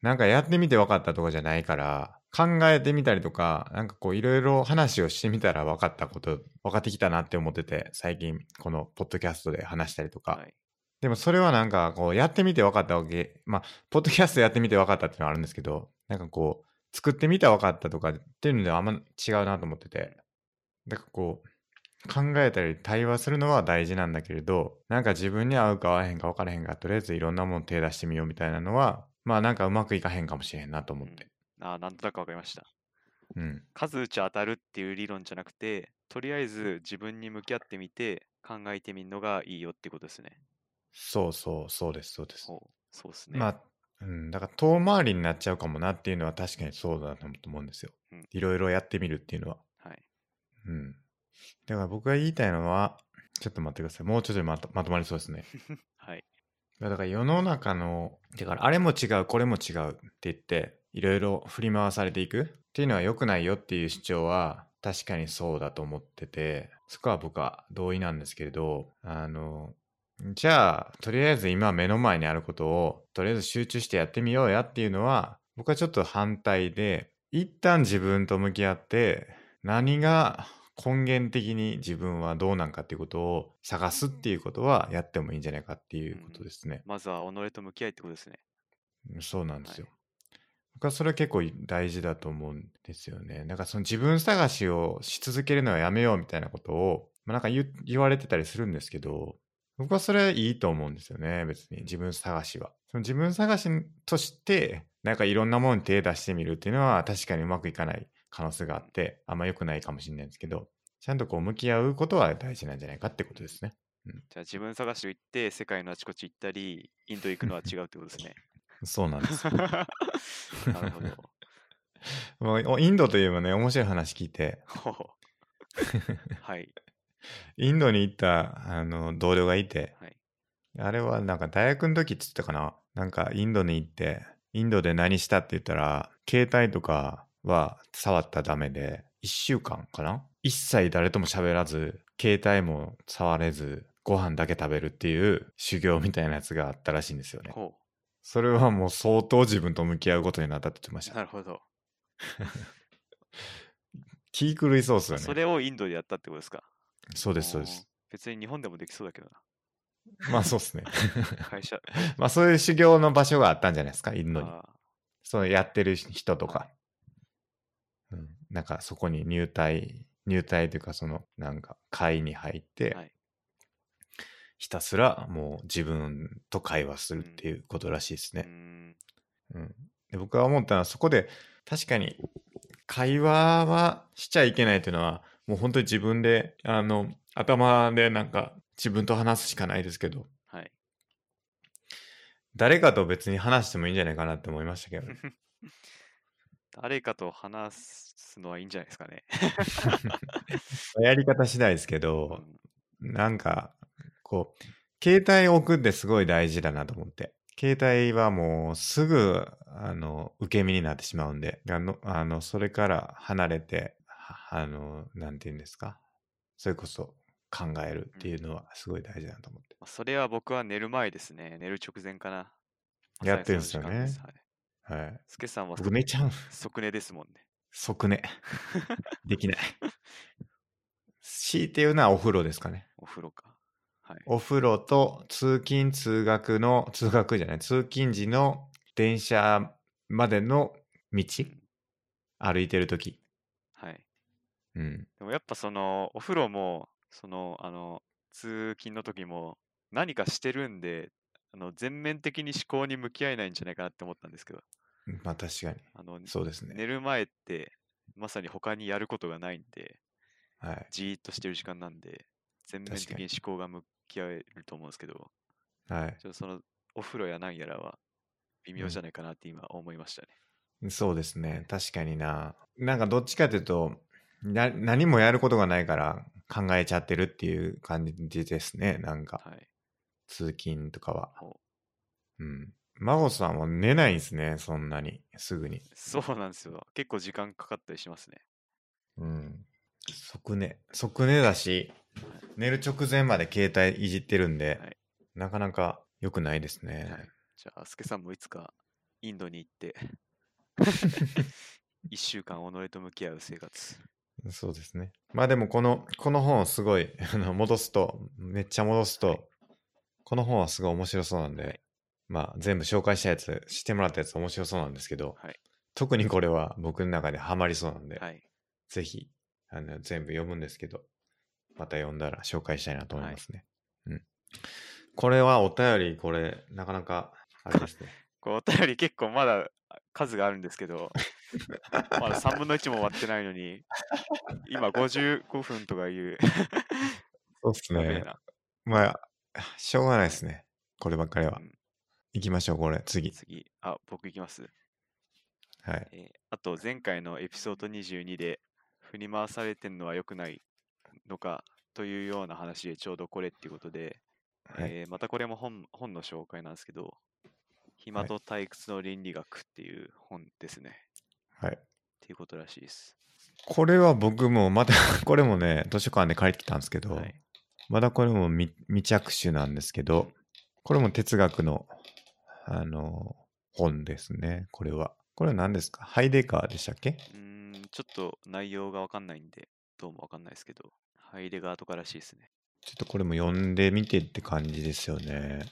なんかやってみて分かったとかじゃないから、考えてみたりとか、なんかこういろいろ話をしてみたら分かったこと、分かってきたなって思ってて、最近このポッドキャストで話したりとか。はい。でもそれはなんかこうやってみて分かったわけ、まあ、ポッドキャストやってみて分かったっていうのはあるんですけど、なんかこう、作ってみた分かったとかっていうのではあんま違うなと思ってて、だからこう、考えたり対話するのは大事なんだけれど、なんか自分に合うか合わへんか分からへんか、とりあえずいろんなもの手出してみようみたいなのは、まあなんかうまくいかへんかもしれんなと思って。ああ、なんとなくわかりました。うん。数打ち当たるっていう理論じゃなくて、とりあえず自分に向き合ってみて考えてみるのがいいよってことですね。そうそう、そうです、そうです。そうですね。まあ、うん、だから遠回りになっちゃうかもなっていうのは確かにそうだと思うんですようん。いろいろやってみるっていうのは。はい。うん。だから僕が言いたいのは、ちょっと待ってください。もうちょっとでまとまとまりそうですね。はい。だから世の中の、だからあれも違う、これも違うって言って、いろいろ振り回されていく？っていうのは良くないよっていう主張は確かにそうだと思ってて、そこは僕は同意なんですけれど、あの、じゃあ、とりあえず今目の前にあることを、とりあえず集中してやってみようやっていうのは、僕はちょっと反対で、一旦自分と向き合って、何が根源的に自分はどうなんかっていうことを探すっていうことはやってもいいんじゃないかっていうことですね。まずは己と向き合いってことですね。そうなんですよ。はい僕はそれは結構大事だと思うんですよね。だかその自分探しをし続けるのはやめようみたいなことを、まあ、なんか言言われてたりするんですけど、僕はそれいいと思うんですよね、別に自分探しは。その自分探しとして、なんかいろんなものに手出してみるっていうのは確かにうまくいかない可能性があって、あんま良くないかもしれないんですけど、ちゃんとこう向き合うことは大事なんじゃないかってことですね。うんじゃあ自分探しを行って世界のあちこち行ったり、インド行くのは違うってことですね。そうなんですよ。なるほど。もうインドといえばね、面白い話聞いて、はい。インドに行ったあの同僚がいて、はい。あれはなんか大学の時っつったかななんかインドに行って、インドで何したって言ったら、携帯とかは触ったらダメで、1週間かな一切誰とも喋らず、携帯も触れず、ご飯だけ食べるっていう修行みたいなやつがあったらしいんですよね。ほそれはもう相当自分と向き合うことになったって言ってましう。た。なるほど。気狂いそうっすよね。それをインドでやったってことですか？そうです、そうです。。別に日本でもできそうだけどまあそうっすね。な。会社。まあそういう修行の場所があったんじゃないですか、インドに。あそのやってる人とか、はいうん、なんかそこに入隊、入隊というかそのなんか会に入って、はいひたすらもう自分と会話するっていうことらしいですね。ん。うんで僕が思ったのはそこで確かに会話はしちゃいけないというのはもう本当に自分であの頭でなんか自分と話すしかないですけどはい。誰かと別に話してもいいんじゃないかなって思いましたけどね。誰かと話すのはいいんじゃないですかね。やり方次第ですけうど、んなんか、こう、携帯を置くってすごい大事だなと思って。携帯はもうすぐ、あの、受け身になってしまうんで、あの、あのそれから離れて、はあの、なんて言うんですか？それこそ考えるっていうのはすごい大事だなと思って。まあそれは僕は寝る前ですね。寝る直前かな。やってるんですよねはい。はい。スケさんは僕寝ちゃう。即寝ですもんね。即寝。できない。強いて言うのはお風呂ですかね。お風呂か。はい。お風呂と通勤通学の、通学じゃない、通勤時の電車までの道うん歩いてるとき。はい。うん。でもやっぱその、お風呂も、その、あの、通勤の時も、何かしてるんで、あの全面的に思考に向き合えないんじゃないかなって思ったんですけど、まあ確かに。あのそうですね。寝る前ってまさに他にやることがないんで、はい。じーっとしてる時間なんで、全面的に思考が向き合えると思うんですけど、はい。ちょっとそのお風呂やなんやらは微妙じゃないかなって今思いましたね。そうですね。確かにな。なんかどっちかというと、な何もやることがないから考えちゃってるっていう感じですね。なんか、はい。通勤とかは。ほうん。孫さんは寝ないんですね。そんなに。すぐに。そうなんですよ。結構時間かかったりしますね。うん。即寝。即寝だし、寝る直前まで携帯いじってるんで、はいなかなか良くないですね。はいじゃあ、スケさんもいつかインドに行って、一週間己と向き合う生活。そうですね。まあでもこの、この本をすごい、戻すと、めっちゃ戻すと、はいこの本はすごい面白そうなんで、はいまあ全部紹介したやつ、してもらったやつ面白そうなんですけど、はい特にこれは僕の中でハマりそうなんで、はい。ぜひあの全部読むんですけど、また読んだら紹介したいなと思いますね。うん。これはお便り、これ、なかなか、あれですね。こうお便り結構まだ数があるんですけど、まだ3分の1も終わってないのに、今55分とかいう。そうっすね。まあ、しょうがないですね。こればっかりはう。ん行きましょう、これ、次。次、あ、僕いきます。はい。えーあと、前回のエピソード22で、振り回されてんのは良くないのかというような話でちょうどこれっていうことで、はい。えーまたこれも本本の紹介なんですけど、暇と退屈の倫理学っていう本ですね。はい。っていうことらしいです。これは僕もまた これもね図書館で借りてきたんですけど、はい。まだこれも未未着手なんですけどこれも哲学のあの本ですねこれはこれは何ですか？ハイデガーでしたっけ？うーん、ちょっと内容がわかんないんで、どうもわかんないですけど、ハイデガーとからしいですね。ちょっとこれも読んでみてって感じですよね。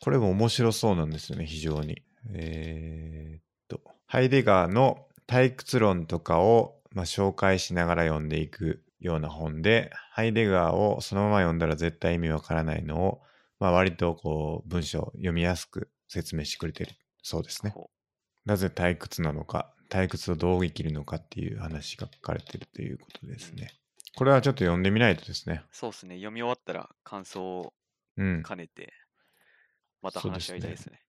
これも面白そうなんですよね非常に。えーっとハイデガーの退屈論とかを、まあ、紹介しながら読んでいくような本でハイデガーをそのまま読んだら絶対意味わからないのを、まあ、割とこう文章読みやすく説明してくれてるそうですね。ほなぜ退屈なのか退屈をどう生きるのかっていう話が書かれてるということですねこれはちょっと読んでみないとですねそうですね。読み終わったら感想をうん兼ねて、また話し合いたいですね。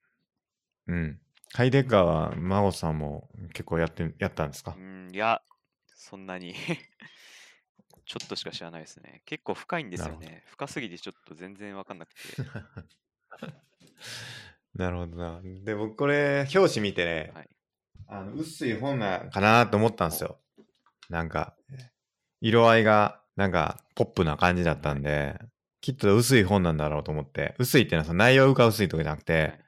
うん。ハイデッガーは、真央さんも結構やって、やったんですか？うーん、いや、そんなに ちょっとしか知らないですね。結構深いんですよね。深すぎてちょっと全然わかんなくて。なるほどな。で、僕これ、表紙見てね、はいあの薄い本なんかなと思ったんですよ。なんか、色合いが、なんか、ポップな感じだったんで、きっと薄い本なんだろうと思って、薄いっていうのはその内容が薄いとかじゃなくて、はい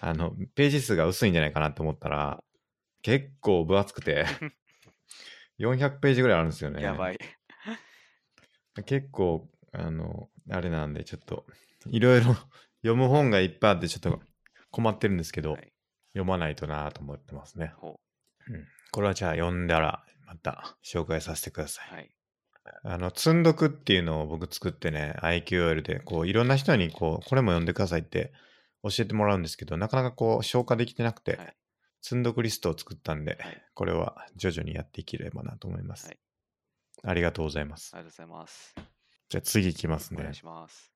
あの、ページ数が薄いんじゃないかなと思ったら、結構分厚くて、400ページぐらいあるんですよね。やばい。結構、あの、あれなんで、ちょっと、いろいろ 読む本がいっぱいあって、ちょっと困ってるんですけど、はい読まないとなと思ってますね。ほこれはじゃあ読んだら、また紹介させてください。う。はい。あの、積んどくっていうのを僕作ってね、IQL で、こう、いろんな人に、こう、これも読んでくださいって教えてもらうんですけど、なかなかこう、消化できてなくて、はい積んどくリストを作ったんで、はいこれは徐々にやっていければなと思います。はいありがとうございます。ありがとうございます。じゃあ次いきますねお願い。します。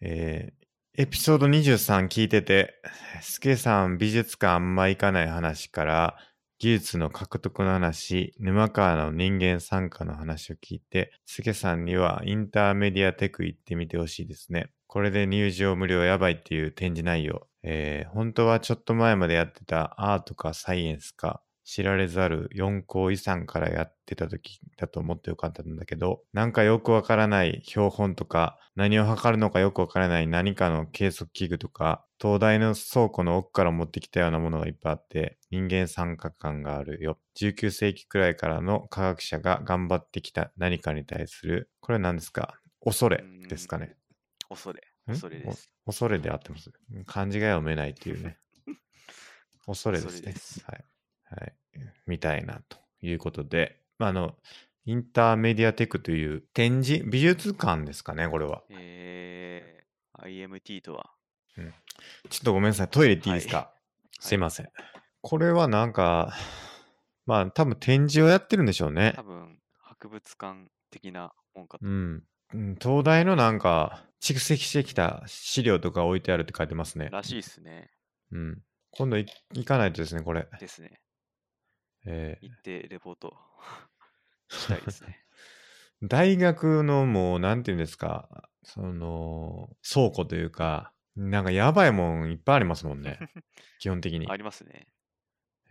えーエピソード23聞いてて、スケさん美術館あんま行かない話から、技術の獲得の話、沼川の人間参加の話を聞いて、スケさんにはインターメディアテク行ってみてほしいですね。これで入場無料やばいっていう展示内容。えー本当はちょっと前までやってたアートかサイエンスか、知られざる四校遺産からやってた時だと思ってよかったんだけど、なんかよくわからない標本とか、何を測るのかよくわからない何かの計測器具とか、東大の倉庫の奥から持ってきたようなものがいっぱいあって、人間参加感があるよ。19世紀くらいからの科学者が頑張ってきた何かに対する、これは何ですか？恐れですかね。恐れ。ん？恐れです。お恐れであってます。漢字が読めないっていうね。恐れですね。すはい。はい。みたいなということで、まあ、あの、インターメディアテクという展示、美術館ですかね、これは。えー、IMT とは、ちょっとごめんなさい。トイレ行っていいですか、すいません。これはなんか、まあ多分展示をやってるんでしょうね多。分、博物館的なもんかと。うん。うん東大のなんか蓄積してきた資料とか置いてあるって書いてますね。らしいっすね。うん。今度い行かないとですね、これ。ですね。え行ってレポート したいですね。ー 大学のもう、なんていうんですか、その、倉庫というか、なんかやばいもんいっぱいありますもんね。基本的にあ。りますね。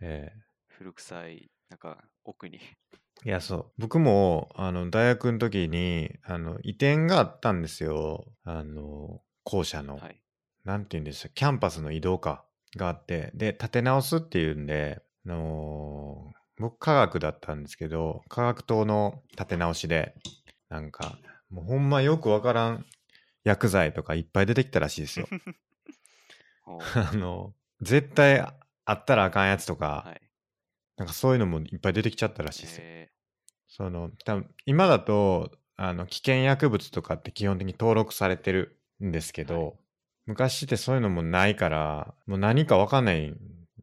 えー古臭い、なんか奥に。いや、そう。僕も、あの、大学の時に、あの、移転があったんですよ。あの、校舎の。はい。なんて言うんでしたキャンパスの移動か。があって。で、建て直すっていうんで、あのー僕科学だったんですけど、科学棟の建て直しで、なんか、もうほんまよくわからん薬剤とかいっぱい出てきたらしいですよ。あの、絶対あったらあかんやつとか、はい。なんかそういうのもいっぱい出てきちゃったらしいですよ。えその多分今だとあの危険薬物とかって基本的に登録されてるんですけど、はい昔ってそういうのもないからもう何か分かんないん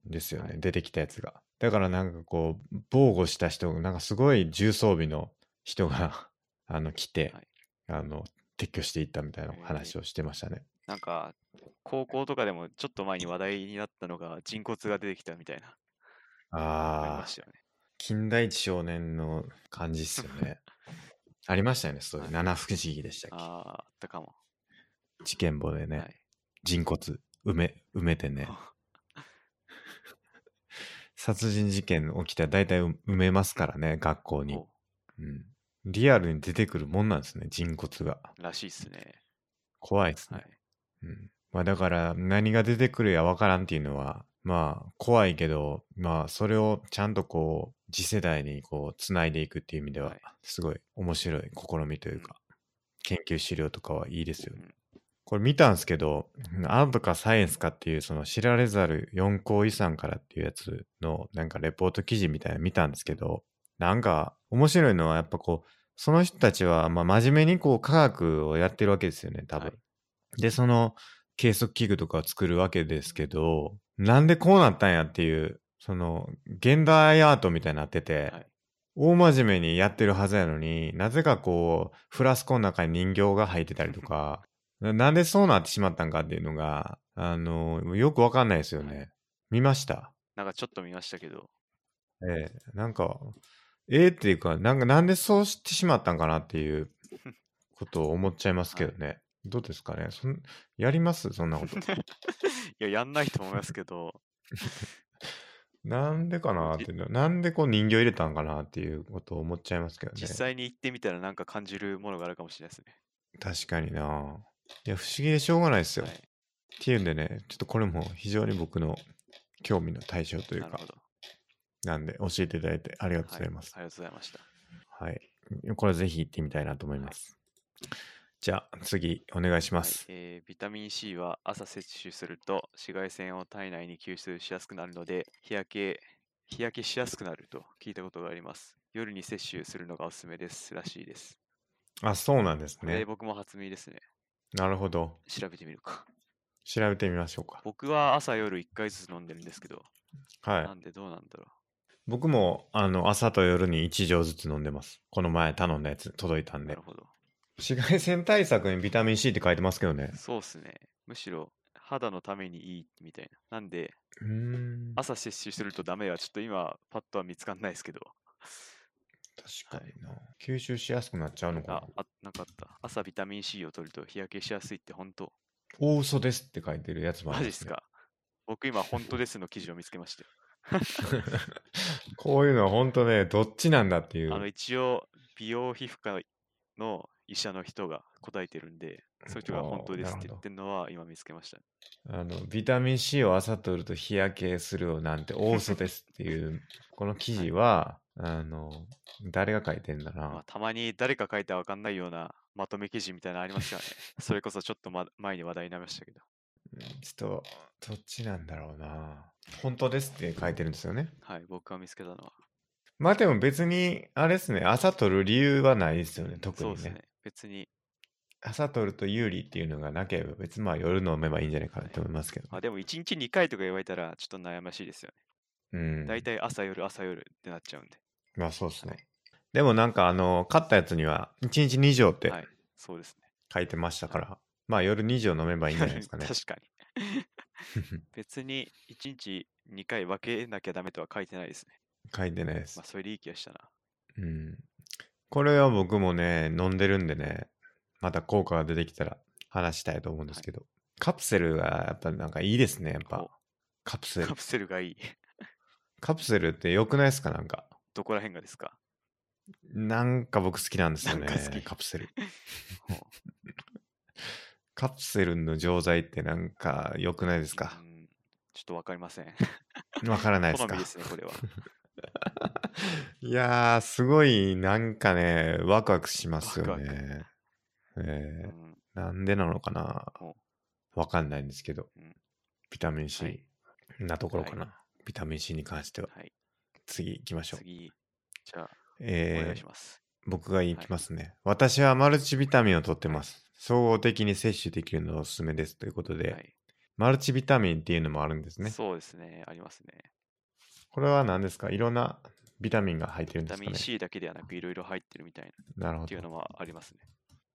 ですよね、はい。出てきたやつが。だからなんかこう防護した人なんかすごい重装備の人が あの来て、はい。あの撤去していったみたいな話をしてましたね、ーなんか、高校とかでもちょっと前に話題になったのが人骨が出てきたみたいな。ありあね。金田一少年の感じっすよね。ありましたよねそういうはい。七不思議でしたっけ、ああ、あったかも。事件簿でね、はい。人骨埋め埋めてね 殺人事件起きたら大体埋めますからね学校に。お、う。ん、リアルに出てくるもんなんですね人骨が。らしいっすね。怖いですね、はい。うん。まあ、だから何が出てくるやわからんっていうのはまあ怖いけどまあそれをちゃんとこう次世代にこうつないでいくっていう意味でははい。すごい面白い試みというか、研究資料とかはいいですよね。うんこれ見たんですけど、アートかサイエンスかっていうその知られざる四項遺産からっていうやつのなんかレポート記事みたいなの見たんですけど、なんか面白いのはやっぱこう、その人たちはまあ真面目にこう科学をやってるわけですよね、多分。はいで、その計測器具とかを作るわけですけど、なんでこうなったんやっていう、その現代アートみたいになってて、はい大真面目にやってるはずやのになぜかこうフラスコの中に人形が入ってたりとかななんでそうなってしまったんかっていうのがあのよくわかんないですよね、はい。見ました？なんかちょっと見ましたけど、ええ。なんかええっていうかなんかなんでそうしてしまったんかなっていうことを思っちゃいますけどね、どうですかね？そんやります？そんなこと。いや、やんないと思いますけど、なんでかなっていうのなんでこう人形入れたんかなっていうことを思っちゃいますけどね。実際に行ってみたらなんか感じるものがあるかもしれないですね。確かにないや不思議でしょうがないですよ、はい。っていうんでね、ちょっとこれも非常に僕の興味の対象というかな。なんで教えていただいてありがとうございます。はい、ありがとうございました。はい。これぜひ行ってみたいなと思います。じゃあ次お願いしまはいす。えービタミン C は朝摂取すると紫外線を体内に吸収しやすくなるので日焼け日焼けしやすくなると聞いたことがあります。夜に摂取するのがおすすめですらしいです。あ、そうなんですね。僕も初耳ですね。なるほど。調べてみるか。調べてみましょうか。僕は朝夜1回ずつ飲んでるんですけど、は。ないんでどうなんだろ僕もあの朝と夜に1錠ずつ飲んでます。この前頼んだやつ届いたんう。なでる。ほど。紫外線対策にビタミン C って書いてますけどね。そうっすね。むしろ肌のためにいいみたいな。なんでうーん。朝摂取するとダメはちょっと今パッとは見つかんないですけど。確かにな。吸収しやすくなっちゃうのかなあ。、あなんかあった。朝ビタミン C を取ると日焼けしやすいって本当大嘘ですって書いてるやつもあマりますね。ジっすか僕今本当ですの記事を見つけまして。こういうのは本当ね、どっちなんだっていう。あの一応美容皮膚科の医者の人が答えてるんで、そういう人が本当ですって言ってるのは今見つけました。あのビタミン C を朝取ると日焼けするよなんて大嘘ですっていうこの記事はあの誰が書いてんだまあな、たまに誰か書いたらわかんないようなまとめ記事みたいなのありますからね。それこそちょっと、ま、前に話題になりましたけど。うんちょっとどっちなんだろうな本当ですって書いてるんですよねはい、僕が見つけたのは。まあでも別にあれですね朝取る理由はないですよね特にねそうですね。別に朝取ると有利っていうのがなければ、別にまあ夜飲めばいいんじゃないかなと思いますけど。まあでも1日2回とか言われたらちょっと悩ましいですよね。うん。大体朝夜朝夜ってなっちゃうんで。まあそうですね。でもなんかあの、買ったやつには1日2錠ってはい。そうですね。書いてましたから、まあ夜2錠飲めばいいんじゃないですかね。確かに。別に1日2回分けなきゃダメとは書いてないですね。書いてないですまあ。それでいい気がしたな。うん。これは僕もね、飲んでるんでね、また効果が出てきたら話したいと思うんですけど、カプセルがやっぱなんかいいですね、やっぱお。カプセルカ。プセルがいい。カプセルって良くないですか？なんか。どこら辺がですか？なんか僕好きなんですよねカプセル。カプセルの錠剤ってなんか良くないですか？うん。ちょっとわかりません。わからないですか？ですね、これは。いやー、すごいなんかね、ワクワクしますよワクワね。えうーん。なんでなのかな？ほわかんないんですけど。うん、ビタミン C、はい。なところかな、はビタミン C に関しては。はい。次行きましょう。次、じゃあ、おえー願いします。僕が行きますね、私はマルチビタミンを取ってます。総合的に摂取できるのがおすすめですということで、はいマルチビタミンっていうのもあるんですね。そうですね、ありますね。これは何ですか？いろんなビタミンが入ってるんビタミンですかね C だけではなく、いろいろ入ってるみたいななるほど。っていうのもありますね。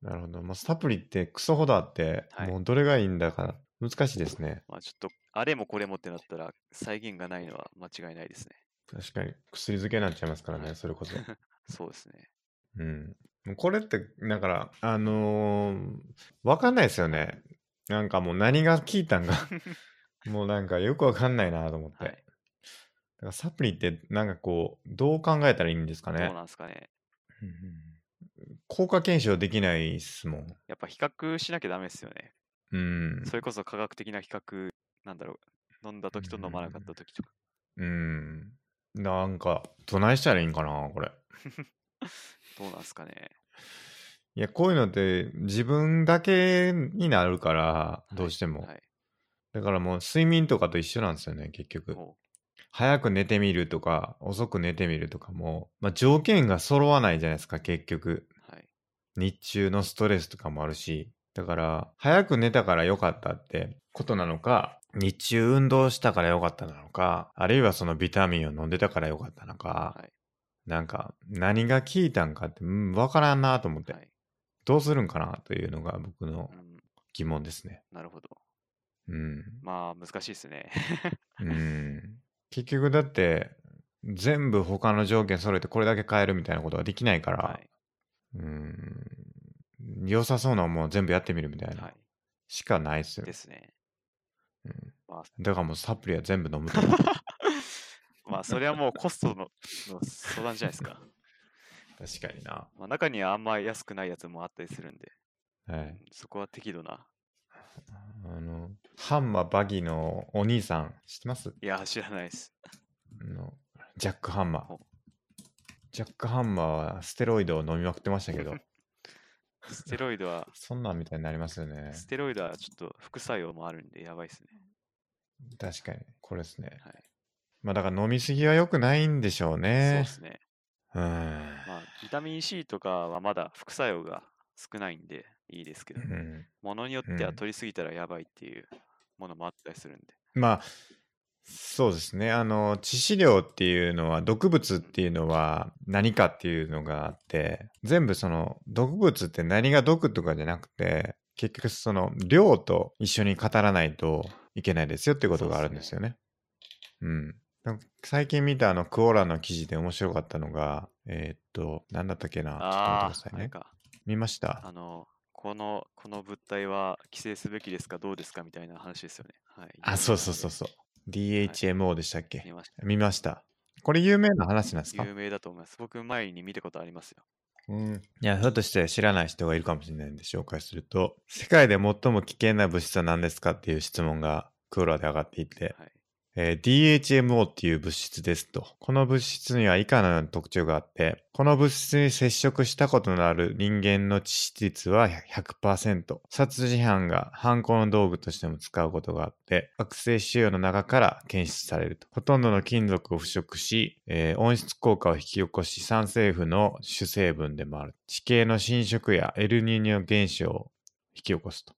なるほど。まあ、サプリってクソほどあって、はいもうどれがいいんだか難しいですね。まあちょっと、あれもこれもってなったら、再現がないのは間違いないですね。確かに薬漬けになっちゃいますからね、はいそれこそ。そうですね。うん。これって、だから、あのーわかんないですよね。なんかもう何が効いたんか、もうなんかよくわかんないなと思って。はい。だからサプリってなんかこう、どう考えたらいいんですかねどう。なんですかね。効果検証できないっすもん。やっぱ比較しなきゃダメですよね。うん。それこそ科学的な比較、なんだろう、飲んだ時と飲まなかった時とか。うん。なんか、どないしたらいいんかな、これ。どうなんですかね。いや、こういうのって自分だけになるから、どうしても。はい。だからもう睡眠とかと一緒なんですよね、結局。ほ早く寝てみるとか、遅く寝てみるとかも、まあ、条件が揃わないじゃないですか、結局。うはい。日中のストレスとかもあるし。だから、早く寝たから良かったってことなのか、日中運動したから良かったなのか、あるいはそのビタミンを飲んでたから良かったのか、はい。なんか、何が効いたんかって、うん、わからんなと思って、はい。どうするんかなというのが僕のうん、疑問ですね。なるほど。うん。まあ、難しいですね。うん。結局だって、全部他の条件揃えてこれだけ変えるみたいなことはできないから、はい。うん。良さそうなのも全部やってみるみたいは。ないしかないですよで。すね。うんまあ、だからもうサプリは全部飲むと。まあ、それはもうコストのの相談じゃないですか。確かにな。まあ、中にはあんま安くないやつもあったりするんで、はい。そこは適度な。あの、ハンマーバギーのお兄さん、知ってます？いや、知らないです。あのジャック・ハンマーほ。ジャック・ハンマーはステロイドを飲みまくってましたけど、ステロイドは、そんなんみたいになりますよね。ステロイドはちょっと副作用もあるんでやばいですね。確かに。これですね。はい。まあだから飲みすぎは良くないんでしょうそうねで。すね。うん。まあ、ビタミン C とかはまだ副作用が少ないんでいいですけど、うんものによってはうん取りすぎたらやばいっていうものもあったりするんで。まあ、そうですね。あの、致死量っていうのは、毒物っていうのは何かっていうのがあって、全部その、毒物って何が毒とかじゃなくて、結局その、量と一緒に語らないといけないですよっていうことがあるんですよね。うん。なんか最近見たあの、クオラの記事で面白かったのが、えーっと、なんだったっけな。ちょっと待ってくださいね。見ました？あの、この、この物体は規制すべきですかどうですかみたいな話ですよね。はい。あ、そうそうそうそう。DHMO でしたっけ、見ました。見ました。これ有名な話なんですか？有名だと思います。僕、前に見たことありますよ。うん、いや、ひょっとして知らない人がいるかもしれないんで紹介すると、世界で最も危険な物質は何ですかっていう質問がクーラーで上がっていて、はい。えー DHMO っていう物質ですと。この物質には以下のような特徴があって、この物質に接触したことのある人間の致死率は100%。殺人犯が犯行の道具としても使うことがあって、悪性腫瘍の中から検出されると。ほとんどの金属を腐食し、えー温室効果を引き起こし酸性負の主成分でもある。地形の侵食やエルニーニョ現象を、引き起こすと。っ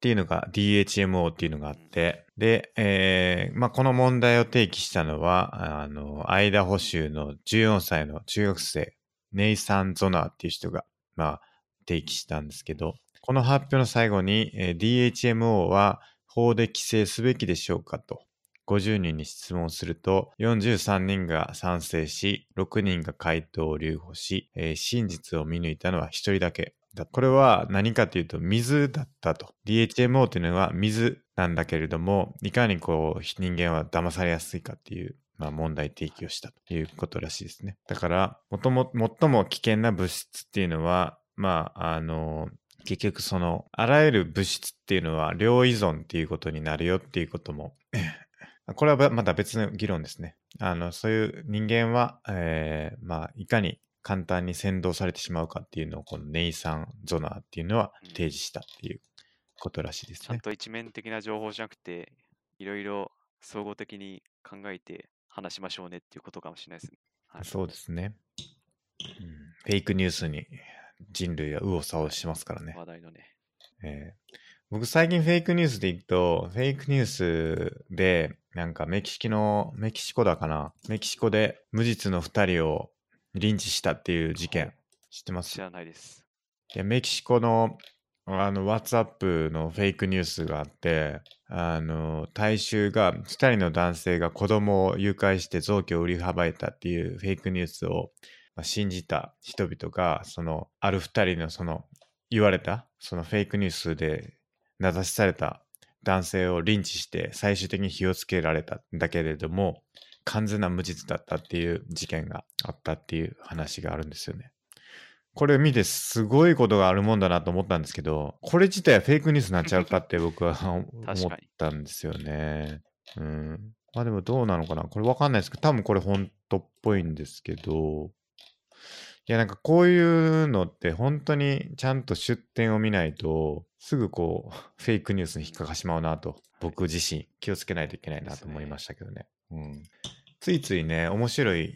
ていうのが DHMO っていうのがあって、で、えーまあ、この問題を提起したのは、あの、アイダホ州の14歳の中学生、ネイサン・ゾナーっていう人が、まあ、提起したんですけど、この発表の最後に、えー DHMO は法で規制すべきでしょうかと50人に質問すると43人が賛成し6人が回答を留保し、えー真実を見抜いたのは1人だけこれは何かというと水だったと。DHMO というのは水なんだけれどもいかにこう人間は騙されやすいかっていうまあ、問題提起をしたということらしいですね。だから、もとも、最も危険な物質っていうのは、まあ、あの、結局その、あらゆる物質っていうのは、量依存っていうことになるよっていうことも、これはまた別の議論ですね。あの、そういう人間は、えーまあ、いかに簡単に先導されてしまうかっていうのを、このネイサン・ゾナーっていうのは提示したっていうことらしいですね。ちゃんと一面的な情報じゃなくて、いろいろ総合的に考えて話しましょうねっていうことかもしれないですね。はいそうですね、うんフェイクニュースに人類は右往左往しますからね。話題のね。えー僕最近フェイクニュースで行くと、フェイクニュースで、なんかメキシコの、メキシコだかなメキシコで無実の二人をリンチしたっていう事件、知ってます？知らないです。でメキシコのあの WhatsApp のフェイクニュースがあってあの大衆が2人の男性が子供を誘拐して臓器を売りはばいたっていうフェイクニュースを、まあ信じた人々がそのある2人のその言われたそのフェイクニュースで名指しされた男性をリンチして最終的に火をつけられたんだけれども完全な無実だったっていう事件があったっていう話があるんですよね。これ見てすごいことがあるもんだなと思ったんですけど、これ自体はフェイクニュースになっちゃうかって僕は 思ったんですよね。うん。まあでもどうなのかな？これわかんないですけど、多分これ本当っぽいんですけど、いやなんかこういうのって本当にちゃんと出典を見ないと、すぐこう、フェイクニュースに引っかかしまうなと、僕自身気をつけないといけないなと思いましたけどね。うん。ついついね、面白い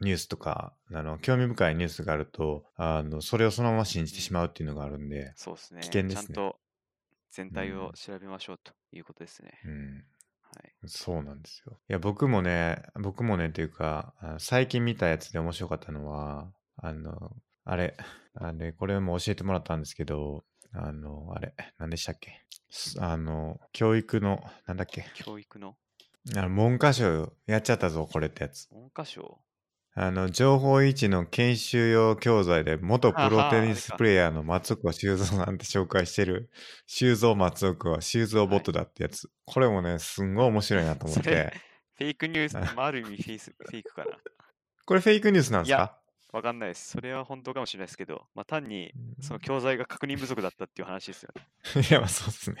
ニュースとか、あの、興味深いニュースがあると、あの、それをそのまま信じてしまうっていうのがあるんで、そうですね。危険ですねちゃんと全体うんを調べましょうということですね。うん。はい。そうなんですよ。いや、僕もね、僕もね、というか、最近見たやつで面白かったのは、あの、あれ、あれ、これも教えてもらったんですけど、あの、あれ、何でしたっけ？すあの、教育の、なんだっけ？教育の？あの文科省やっちゃったぞ、これってやつ。文科省？あの、情報位置の研修用教材で、元プロテニスプレイヤーの松岡修造さんって紹介してる、修造松岡は修造ボットだってやつ。これもね、すんごい面白いなと思って。フェイクニュース、まあ、ある意味フェイスフェイクかな。これフェイクニュースなんですか？わかんないです。それは本当かもしれないですけど、まあ、単にうんその教材が確認不足だったっていう話ですよね。いや、まあそうですね。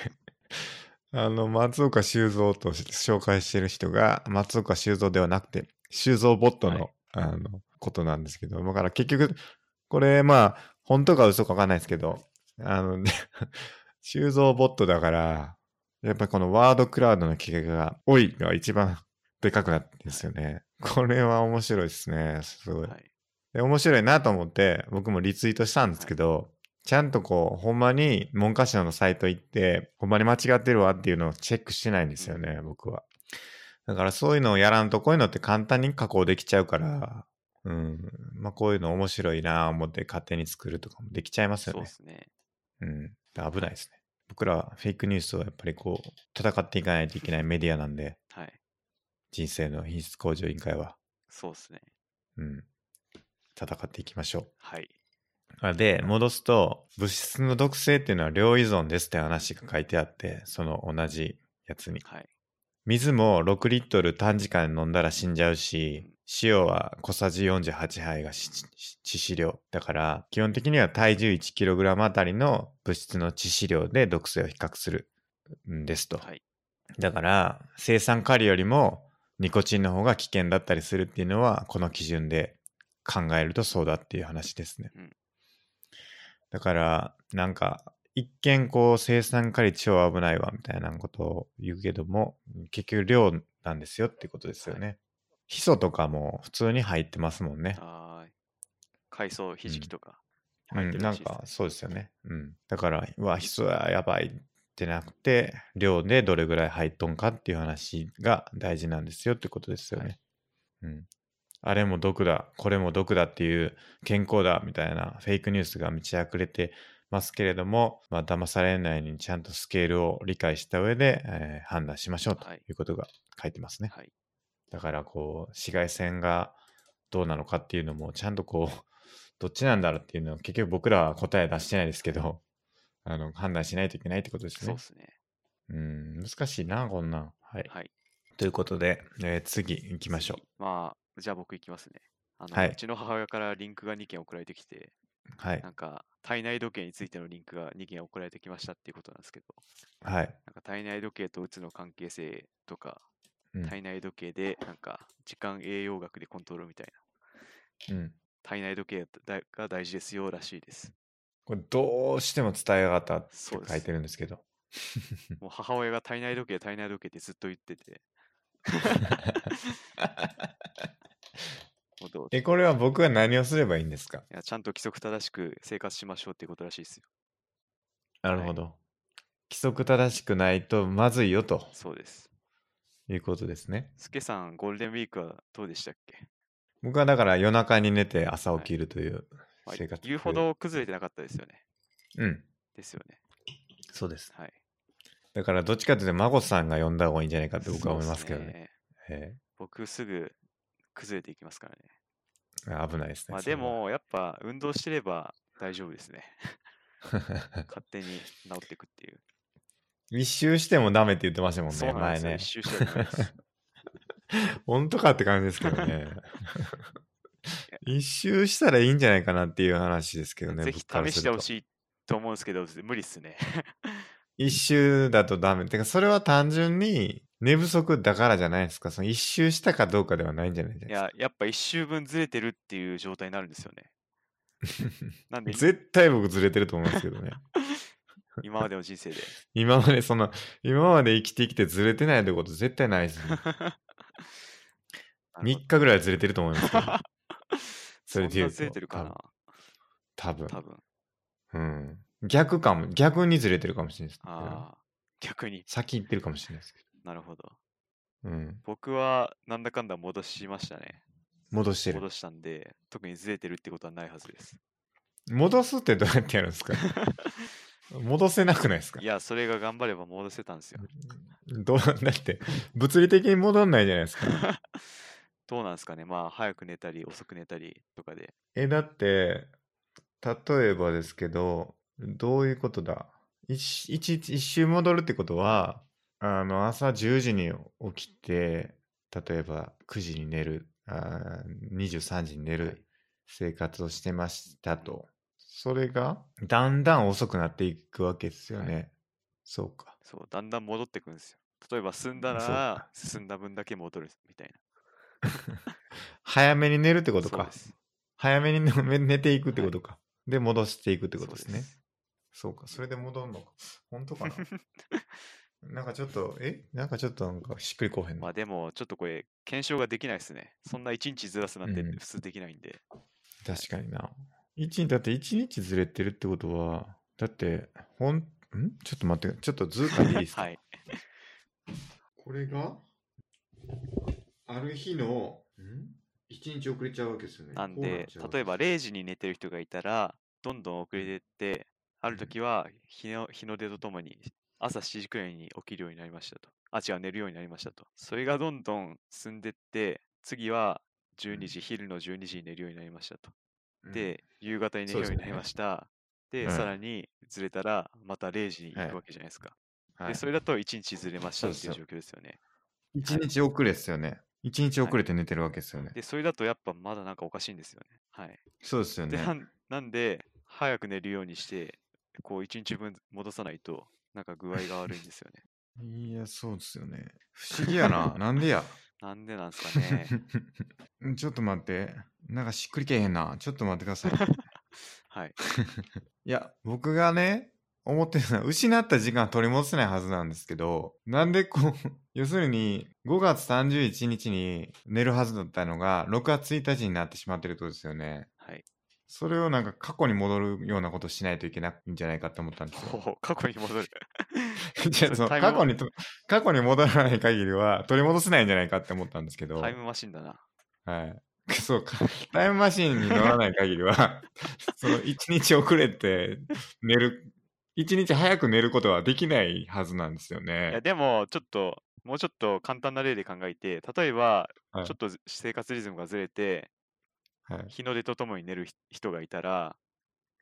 あの、松岡修造と紹介してる人が、松岡修造ではなくて、修造ボットの、はいあの、ことなんですけど、だから結局、これ、まあ、本当か嘘かわかんないですけど、あの、修造ボットだから、やっぱりこのワードクラウドの企画が、多いが一番でかくなってですよね。これは面白いですね。すごい。はい。で面白いなと思って僕もリツイートしたんですけど、ちゃんとこうほんまに文科省のサイト行ってほんまに間違ってるわっていうのをチェックしてないんですよね、僕はだからそういうのをやらんとこういうのって簡単に加工できちゃうからうんまあこういうの面白いな思って勝手に作るとかもできちゃいますよねそうですね。うん危ないですね僕らはフェイクニュースをやっぱりこう戦っていかないといけないメディアなんではい。人生の品質向上委員会はそうですね。うん戦っていきましょうはい。あで、戻すと、物質の毒性っていうのは量依存ですって話が書いてあって、その同じやつに。はい。水も6リットル短時間飲んだら死んじゃうし、塩は小さじ48杯がし致死量。だから、基本的には体重 1kg あたりの物質の致死量で毒性を比較するんですと。はい。だから、生産カリよりもニコチンの方が危険だったりするっていうのは、この基準で考えるとそうだっていう話ですね。うんだから、なんか、一見こう生産カリ超危ないわみたいなことを言うけども、結局量なんですよってことですよね。ヒ素とかも普通に入ってますもんね。海藻ひじきとか。入っうん、なんかそうですよね。うん。だから、うわ、人はやばいってなくて、量でどれぐらい入っとんかっていう話が大事なんですよってことですよね。はいうん。あれも毒だ、これも毒だっていう健康だみたいなフェイクニュースが満ち溢れてますけれども、まあ、騙されないようにちゃんとスケールを理解した上で、えー判断しましょうとはいいうことが書いてますね。はい。だからこう紫外線がどうなのかっていうのもちゃんとこう どっちなんだろうっていうのは結局僕らは答え出してないですけどあの判断しないといけないってことですねそうで。すね。うん難しいなこんなん。はい。はい。ということで、えー次行きましょ次まあ、じゃあ僕行きますね。あの、はいうちの母親からリンクが2件送られてきて、う。はいな。んか体内時計についてのリンクが2件送られてきましたっていうことなんですけど、はい。なんか体内時計とうつの関係性とか、うん体内時計でなんか時間栄養学でコントロールみたいな、うん、体内時計だが大事ですよらしいです。これどうしても伝えやがったって書いてるんですけど。もう母親が体内時計、体内時計ってずっと言ってて、もうどうえ、これは僕は何をすればいいんですか？いやちゃんと規則正しく生活しましょうっていうことらしいですよ。なるほど。規則正しくないとまずいよとそうです。いうことですね。スケさん、ゴールデンウィークはどうでしたっけ、僕はだから夜中に寝て朝起きるというまあ生活。言うほ。ど崩れてなかったですよね。うん。ですよね。そうです。はい。だからどっちかというと孫さんが呼んだ方がいいんじゃないかって僕は思いますけどね。ねえ僕すぐ崩れていきますからね。危ないですね。まあでも、やっぱ運動してれば大丈夫ですね。勝手に治っていくっていう。一周してもダメって言ってましたもんね、そうなんですよ。前ね一。周してはダメです。本当かって感じですけどね。一周したらいいんじゃないかなっていう話ですけどね。ぜひ試してほしいと思うんですけど、無理っすね。一周だとダメ。てか、それは単純に寝不足だからじゃないですか。その一周したかどうかではないんじゃないですか。いや、やっぱ一周分ずれてるっていう状態になるんですよね。なんで、絶対僕ずれてると思いますけどね。今までの人生で。今までその、今まで生きてきてずれてないってこと絶対ないですね。なるほど3日ぐらいずれてると思いますけど。それで言うとずれてるかな多分。多分。うん。逆かも。逆にずれてるかもしれないですけど。ああ、逆に先行ってるかもしれないですけなるほど。ど。うん。僕はなんだかんだ戻しましたね。戻してる戻。したんで、特にずれてるってことはないはずです。戻すってどうやってやるんですか？戻せなくないですか？いや、それが頑張れば戻せたんですよ。どう だって、物理的に戻んないじゃないですか。どうなんですかね。まあ、早く寝たり、遅く寝たりとかで。え、だって、例えばですけど、どういうことだ？一一一周戻るってことは、あの、朝10時に起きて、例えば9時に寝る、あー23時に寝はいる生活をしてましたと。それが、だんだん遅くなっていくわけですよね。はいそうか。そう、だんだん戻ってくんですよ。例えば進んだら、進んだ分だけ戻るみたい 早めに寝るってこな。とか。早めに寝 寝ていくってことか。で、戻していくってことですね。そうそうか、それで戻るのか。本当かな？なんかちょっと、え？なんかちょっとなんかしっくりこうへんな。まあでも、ちょっとこれ、検証ができないですね。そんな1日ずらすなんてうん普通できないんで。確かにな。一日、だって一日ずれてるってことは、だって、ほん、ん？ちょっと待って、ちょっと図書いていいですか？はい。これが、ある日の、ん？一日遅れちゃうわけですよね。なんで、例えば0時に寝てる人がいたら、どんどん遅れてって、ある時は日の日の出とともに朝7時くらいに起きるようになりましたと。あ、違う、寝るようになりましたと。それがどんどん進んでって、次は12時、昼の12時に寝るようになりましたと。うん、で、夕方に寝るようになりました。で、はいさらにずれたら、また0時に行はいくわけじゃないですか。はいで、それだと1日ずれましたっていう状況ですよね。一日遅れですよね。一日遅れて寝てるわけですよね。で、それだとやっぱまだなんかおかしいんですよね。はい。そうですよで、ねなんで、早く寝るようにして、こう1日分戻さないと、なんか具合が悪いんですよね。いや、そうですよね。不思議やな。なんでや？なんでなんですかね。ちょっと待って。なんかしっくりけえへんな。ちょっと待ってください。はい。いや、僕がね、思ってるのは、失った時間は取り戻せないはずなんですけど、なんでこう、要するに、5月31日に寝るはずだったのが、6月1日になってしまってるってことですよね。はい。それをなんか過去に戻るようなことしないといけないんじゃないかって思ったんですよ。過去に戻る。じゃあその過去にと、過去に戻らない限りは取り戻せないんじゃないかって思ったんですけど、タイムマシンだな。はい。そうか。タイムマシンに乗らない限りは、その一日遅れて寝る、一日早く寝ることはできないはずなんですよいや、ね。でも、ちょっと、もうちょっと簡単な例で考えて、例えば、はいちょっとず生活リズムがずれて、はい。日の出とともに寝るひ人がいたら、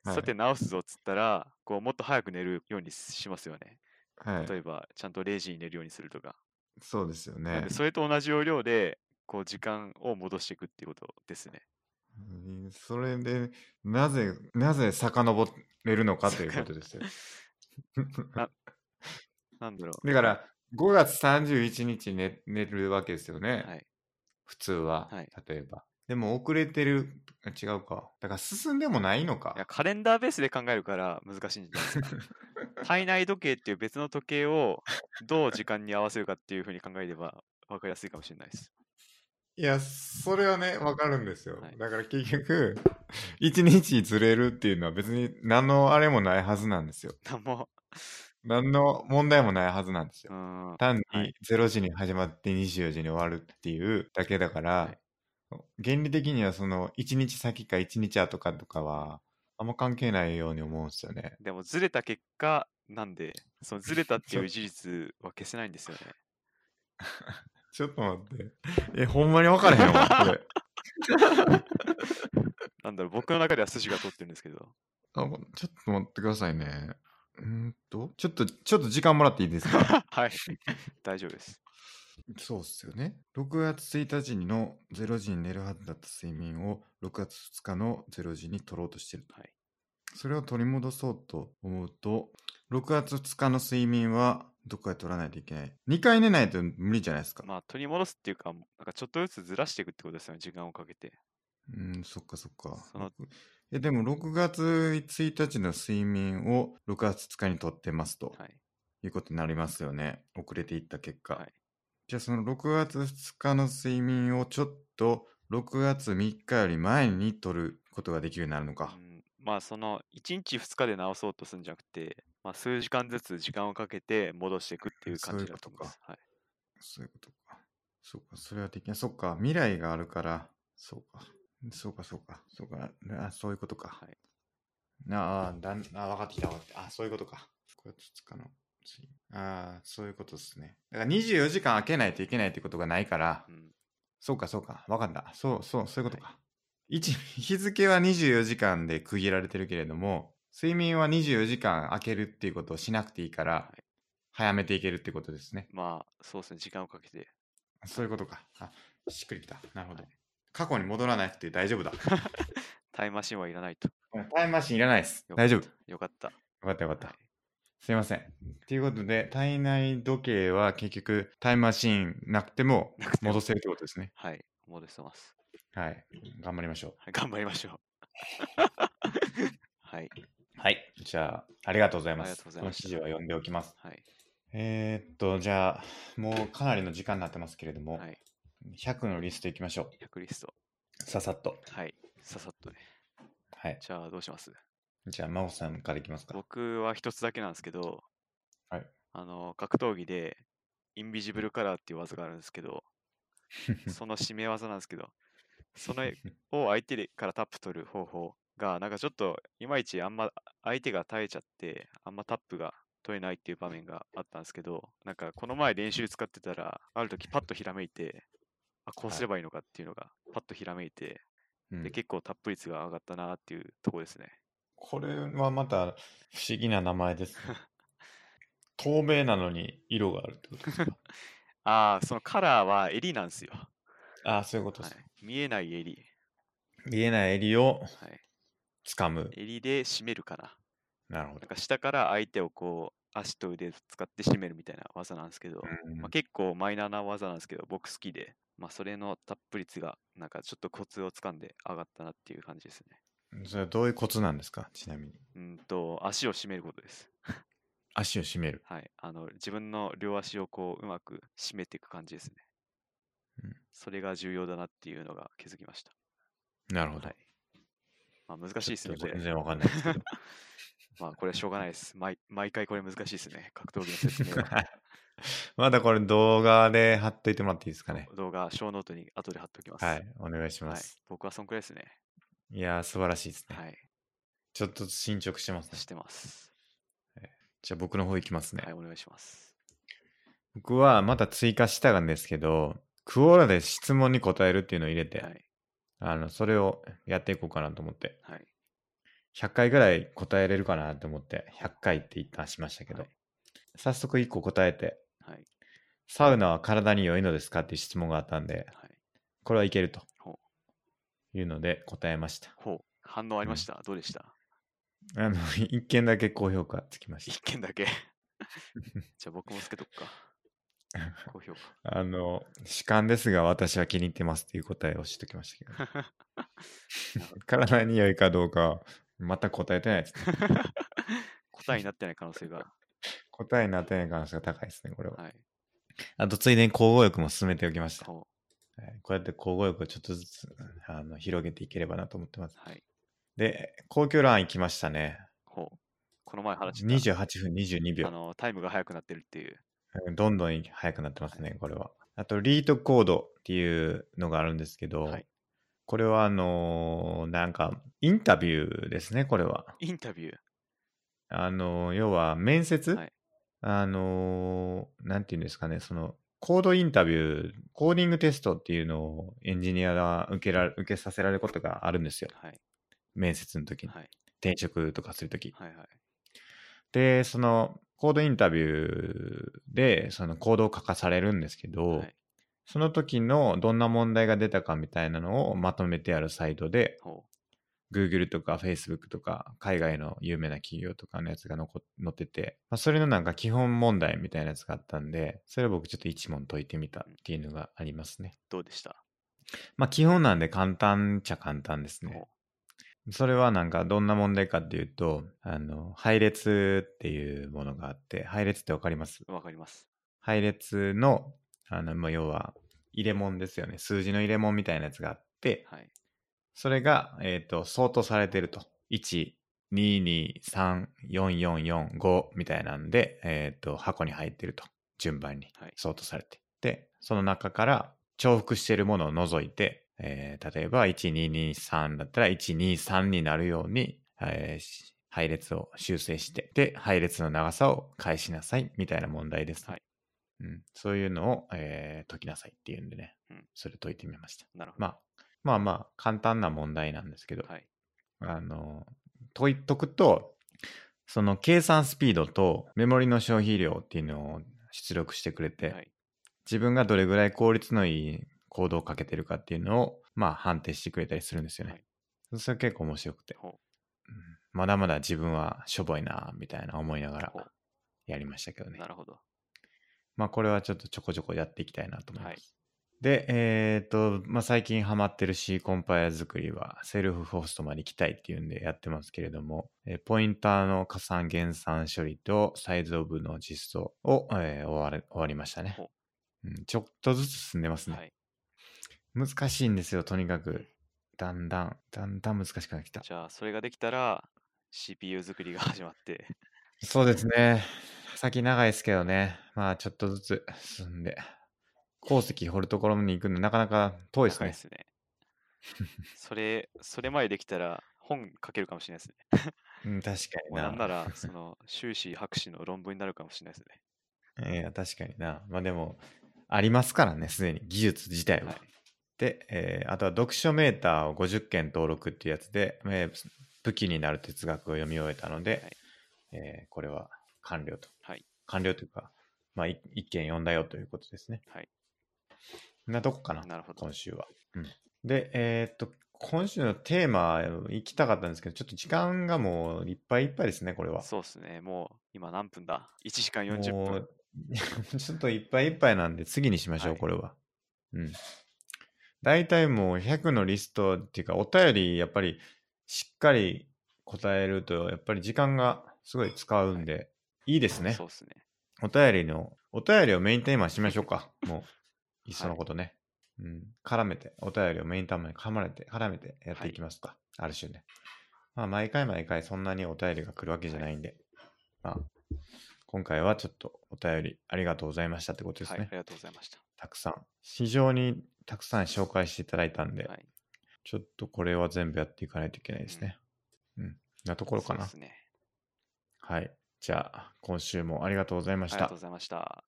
はいさて直すぞっつったら、こうもっと早く寝るようにしますよね。はい。例えば、ちゃんと0時に寝るようにするとか。そうですよね。それと同じ要領で、こう時間を戻していくっていうことですね。うんそれで、なぜ、なぜ遡れるのかということですよ。なんだろだから、5月31日に寝寝るわけですよう。ね。はい。普通は、はい例えば。でも遅れてる、あ違うか。だから進んでもないのかいや、。カレンダーベースで考えるから難しいんじゃないですか。体内時計っていう別の時計をどう時間に合わせるかっていうふうに考えれば分かりやすいかもしれないです。いや、それはね、わかるんですよ。はいだから結局、1日ずれるっていうのは別に何のあれもないはずなんですよ。なんも、何の問題もないはずなんですうよ。単はいに0時に始まって24時に終わるっていうだけだから、はい原理的にはその1日先か1日後かとかはあんま関係ないように思うんですよね。でもずれた結果なんで、そのずれたっていそう う事実は消せないんですよね。ちょっと待って。え、ほんまに分からへんわ。なんだろう、僕の中では筋が通ってるんですけど。あちょっと待ってくださいね。うーんと、ちょっと、ちょっと時間もらっていいですか？はい、大丈夫です。そうっすよね。6月1日の0時に寝るはずだった睡眠を6月2日の0時に取ろうとしてると。はいそれを取り戻そうと思うと、6月2日の睡眠はどこかで取らないといけない。2回寝ないと無理じゃないですか。まあ、取り戻すっていうか、なんかちょっとずつずらしていくってことですよね、時間をかけて。うん、そっかそっかその。えでも6月1日の睡眠を6月2日に取ってますと、はい。い、うことになりますよね。遅れていった結果。はいじゃあその6月2日の睡眠をちょっと6月3日より前に取ることができるようになるのかう。ん、まあ、その1日2日で直そうとするんじゃなくて、まあ、数時間ずつ時間をかけて戻していくっていう感じだと思います。はい。そういうことか。そうか、それはできない。そっか、未来があるから、そうか。そうか、そうか。そうか、あそういうことか。はいなあ、だんあ、分かってきた、分かってきた。あ、そういうことか。6月2日の次。ああ、そういうことですね。だから24時間空けないといけないってことがないから、うん、そうか、そうか。分かった。そう、そう、そういうことか。一日付は24時間で区切られてるけれども、睡眠は24時間空けるっていうことをしなくていいから、はい早めていけるってことですね。まあ、そうですね、時間をかけて。そういうことか。あ、しっくりきた。なるほど。過去に戻らなくて大丈夫だ。タイムマシンはいらないと。タイムマシンいらないです。大丈夫。よよかった。かったよかった。はいすいません。ということで、体内時計は結局タイムマシンなくても戻せるってことですね。はい、戻せます。はい。頑張りましょはい、頑張りましょう。はい、う。はい。じゃあ、ありがとうございます。この記事は読んでおきます。はい、えー、っと、じゃあ、もうかなりの時間になってますけれども、はい。100のリストいきましょ100リスト。う。ささっと。はい、ささっとね。はい。じゃあ、どうします？じゃあ、真央さんからいきますか。僕は一つだけなんですけど、はい。あの、格闘技で、インビジブルカラーっていう技があるんですけど、その締め技なんですけど、それを相手からタップ取る方法が、なんかちょっといまいちあんま相手が耐えちゃって、あんまタップが取れないっていう場面があったんですけど、なんかこの前練習使ってたら、ある時パッとひらめいて、あ、こうすればいいのかっていうのがパッとひらめいて、うんで結構タップ率が上がったなっていうところですね。これはまた不思議な名前ですね。透明なのに色があるってことですか？ああ、そのカラーは襟なんですよ。ああ、そういうことはです。い、見えない襟。見えない襟をはい、掴む。襟で締めるかな。なるほど。なんか下から相手をこう足と腕使って締めるみたいな技なんですけど、うんまあ、結構マイナーな技なんですけど、僕好きで、まあ、それのタップ率がなんかちょっとコツをつかんで上がったなっていう感じですね。それはどういうコツなんですか？ちなみに。うんと、足を締めることです。足を締める。はい。あの、自分の両足をこううまく締めていく感じですね。うんそれが重要だなっていうのが気づきました。なるほど。はい。まあ難しいですね、全然わかんないですけど。まあこれはしょうがないです。毎毎回これ難しいですね。格闘技の説明は。まだこれ動画で貼っといてもらっていいですかね？動画、小ノートに後で貼っておきます。はい、お願いしまはいす。。僕はそんくらいですね。い、やー、素晴らしいですね。はい。ちょっと進捗してますねし。てます。じゃあ僕の方行きますね。はい、お願いします。僕はまた追加したんですけど、クオーラで質問に答えるっていうのを入れて、はい。あの、それをやっていこうかなと思って、はい。100回ぐらい答えれるかなと思って、100回って一旦しましたけど、はい早速1個答えて、はい。サウナは体に良いのですかっていう質問があったんで、はい。これはいけるとほいうので答えました。ほう。反応ありました、どうでした？あの、一件だけ高評価つきまし一件だけ。じゃあ僕もつけとくか。た。高評価。あの、主観ですが私は気に入ってますっていう答えをしときましたけど、体に良いかどうかはまた答えてないですね。答えになってない可能性が。答えになってない可能性が高いですね、これは。はい。あと、ついでに交互欲も進めておきました。こうやって交互欲をちょっとずつあの広げていければなと思ってます。う。はい。で、皇居ラン行きましたね。ほう。この前話した。28分22秒あ。の、タイムが速くなってるっていう。うんどんどん速くなってますね、これは。あと、リートコードっていうのがあるんですけど、はいこれはあのーなんか、インタビューですね、これは。インタビュー。あのー要は面接、はいあのーなんていうんですかね、その、コードインタビュー、コーディングテストっていうのをエンジニアが受けられ受けさせられることがあるんですよ。はい。面接の時に。はい。転職とかする時。はい。はい。で、その、コードインタビューで、そのコードを書かされるんですけど、はい。その時のどんな問題が出たかみたいなのをまとめてあるサイトで、ほ Google とか Facebook とか海外の有名な企業とかのやつが残載ってて、まあ、それのなんか基本問題みたいなやつがあったんで、それを僕ちょっと一問解いてみたっていうのがありますね。う。どうでした？まあ基本なんで簡単っちゃ簡単ですね。ほそれはなんかどんな問題かっていうと、あの、配列っていうものがあって、配列ってわかります？う。わかります。配列の、あの、まあ、要は入れ物ですよね。数字の入れ物みたいなやつがあって、はい。それが、えっ、と、相当されてると。1、2、2、3、4、4、4、5みたいなんで、えっ、と、箱に入ってると。順番にはい相当されて。で、その中から重複しているものを除いて、えー例えば、1、2、2、3だったら、1、2、3になるように、えーし配列を修正して、で、配列の長さを返しなさい、みたいな問題です、ねはいうん。そういうのを、えー解きなさいっていうんでね、うんそれ解いてみました。なるほど。まあ、まあまあ、簡単な問題なんですけど、はい。あの、解いとくと、その計算スピードとメモリの消費量っていうのを出力してくれて、はい。自分がどれぐらい効率のいいコードをかけてるかっていうのを、まあ判定してくれたりするんですよね。それ結構面白くて、ほうんまだまだ自分はしょぼいな、みたいな思いながらやりましたけどね。なるほど。まあこれはちょっとちょこちょこやっていきたいなと思います。はいで、えっ、と、まあ最近ハマってる C コンパイラ作りはセルフホストまで行きたいっていうんでやってますけれども、えーポインターの加算減算処理とサイズオブの実装を、えー終われ終わりましたねほ、うん。ちょっとずつ進んでますね。はい。難しいんですよ、とにかく。だんだん、だんだん難しくなってきた。じゃあ、それができたら、CPU 作りが始まって、そうですね。先長いですけどね。まあちょっとずつ進んで。鉱石掘るところに行くのなかなか遠いですね。すね。それ、それまでできたら本書けるかもしれないですね。うん、確かにな。なんなら、その、修士博士の論文になるかもしれないですね。いや、確かにな。まあでも、ありますからね、すでに。技術自体は。はい。で、えーあとは読書メーターを50件登録っていうやつで、えー武器になる哲学を読み終えたので、はいえーこれは完了と。はい。完了というか、まあ、い一件読んだよということですね。はい。なとこかな、なるほど今。週は。うん、で、えーっと、今週のテーマ、行きたかったんですけど、ちょっと時間がもういっぱいいっぱいですね、これは。そうですね。もう、今何分だ ?1 時間40分。ちょっといっぱいいっぱいなんで、次にしましょう、はいこれは。うん。大体もう100のリストっていうか、お便り、やっぱりしっかり答えると、やっぱり時間がすごい使うんで、いいですねそう。ですね。お便りの、お便りをメインテーマにしましょうか。もう、いっそのことね。うん。絡めて、お便りをメインテーマに絡めて、絡めてやっていきますか。ある種ね。まあ、毎回毎回そんなにお便りが来るわけじゃないんで、まあ、今回はちょっとお便りありがとうございましたってことですはい、ね。ありがとうございました。たくさん。非常にたくさん紹介していただいたんで、はい。ちょっとこれは全部やっていかないといけないですね。うん。なところかなそうで。すね。はい。じゃあ、今週もありがとうございましたありがとうご。ざいました。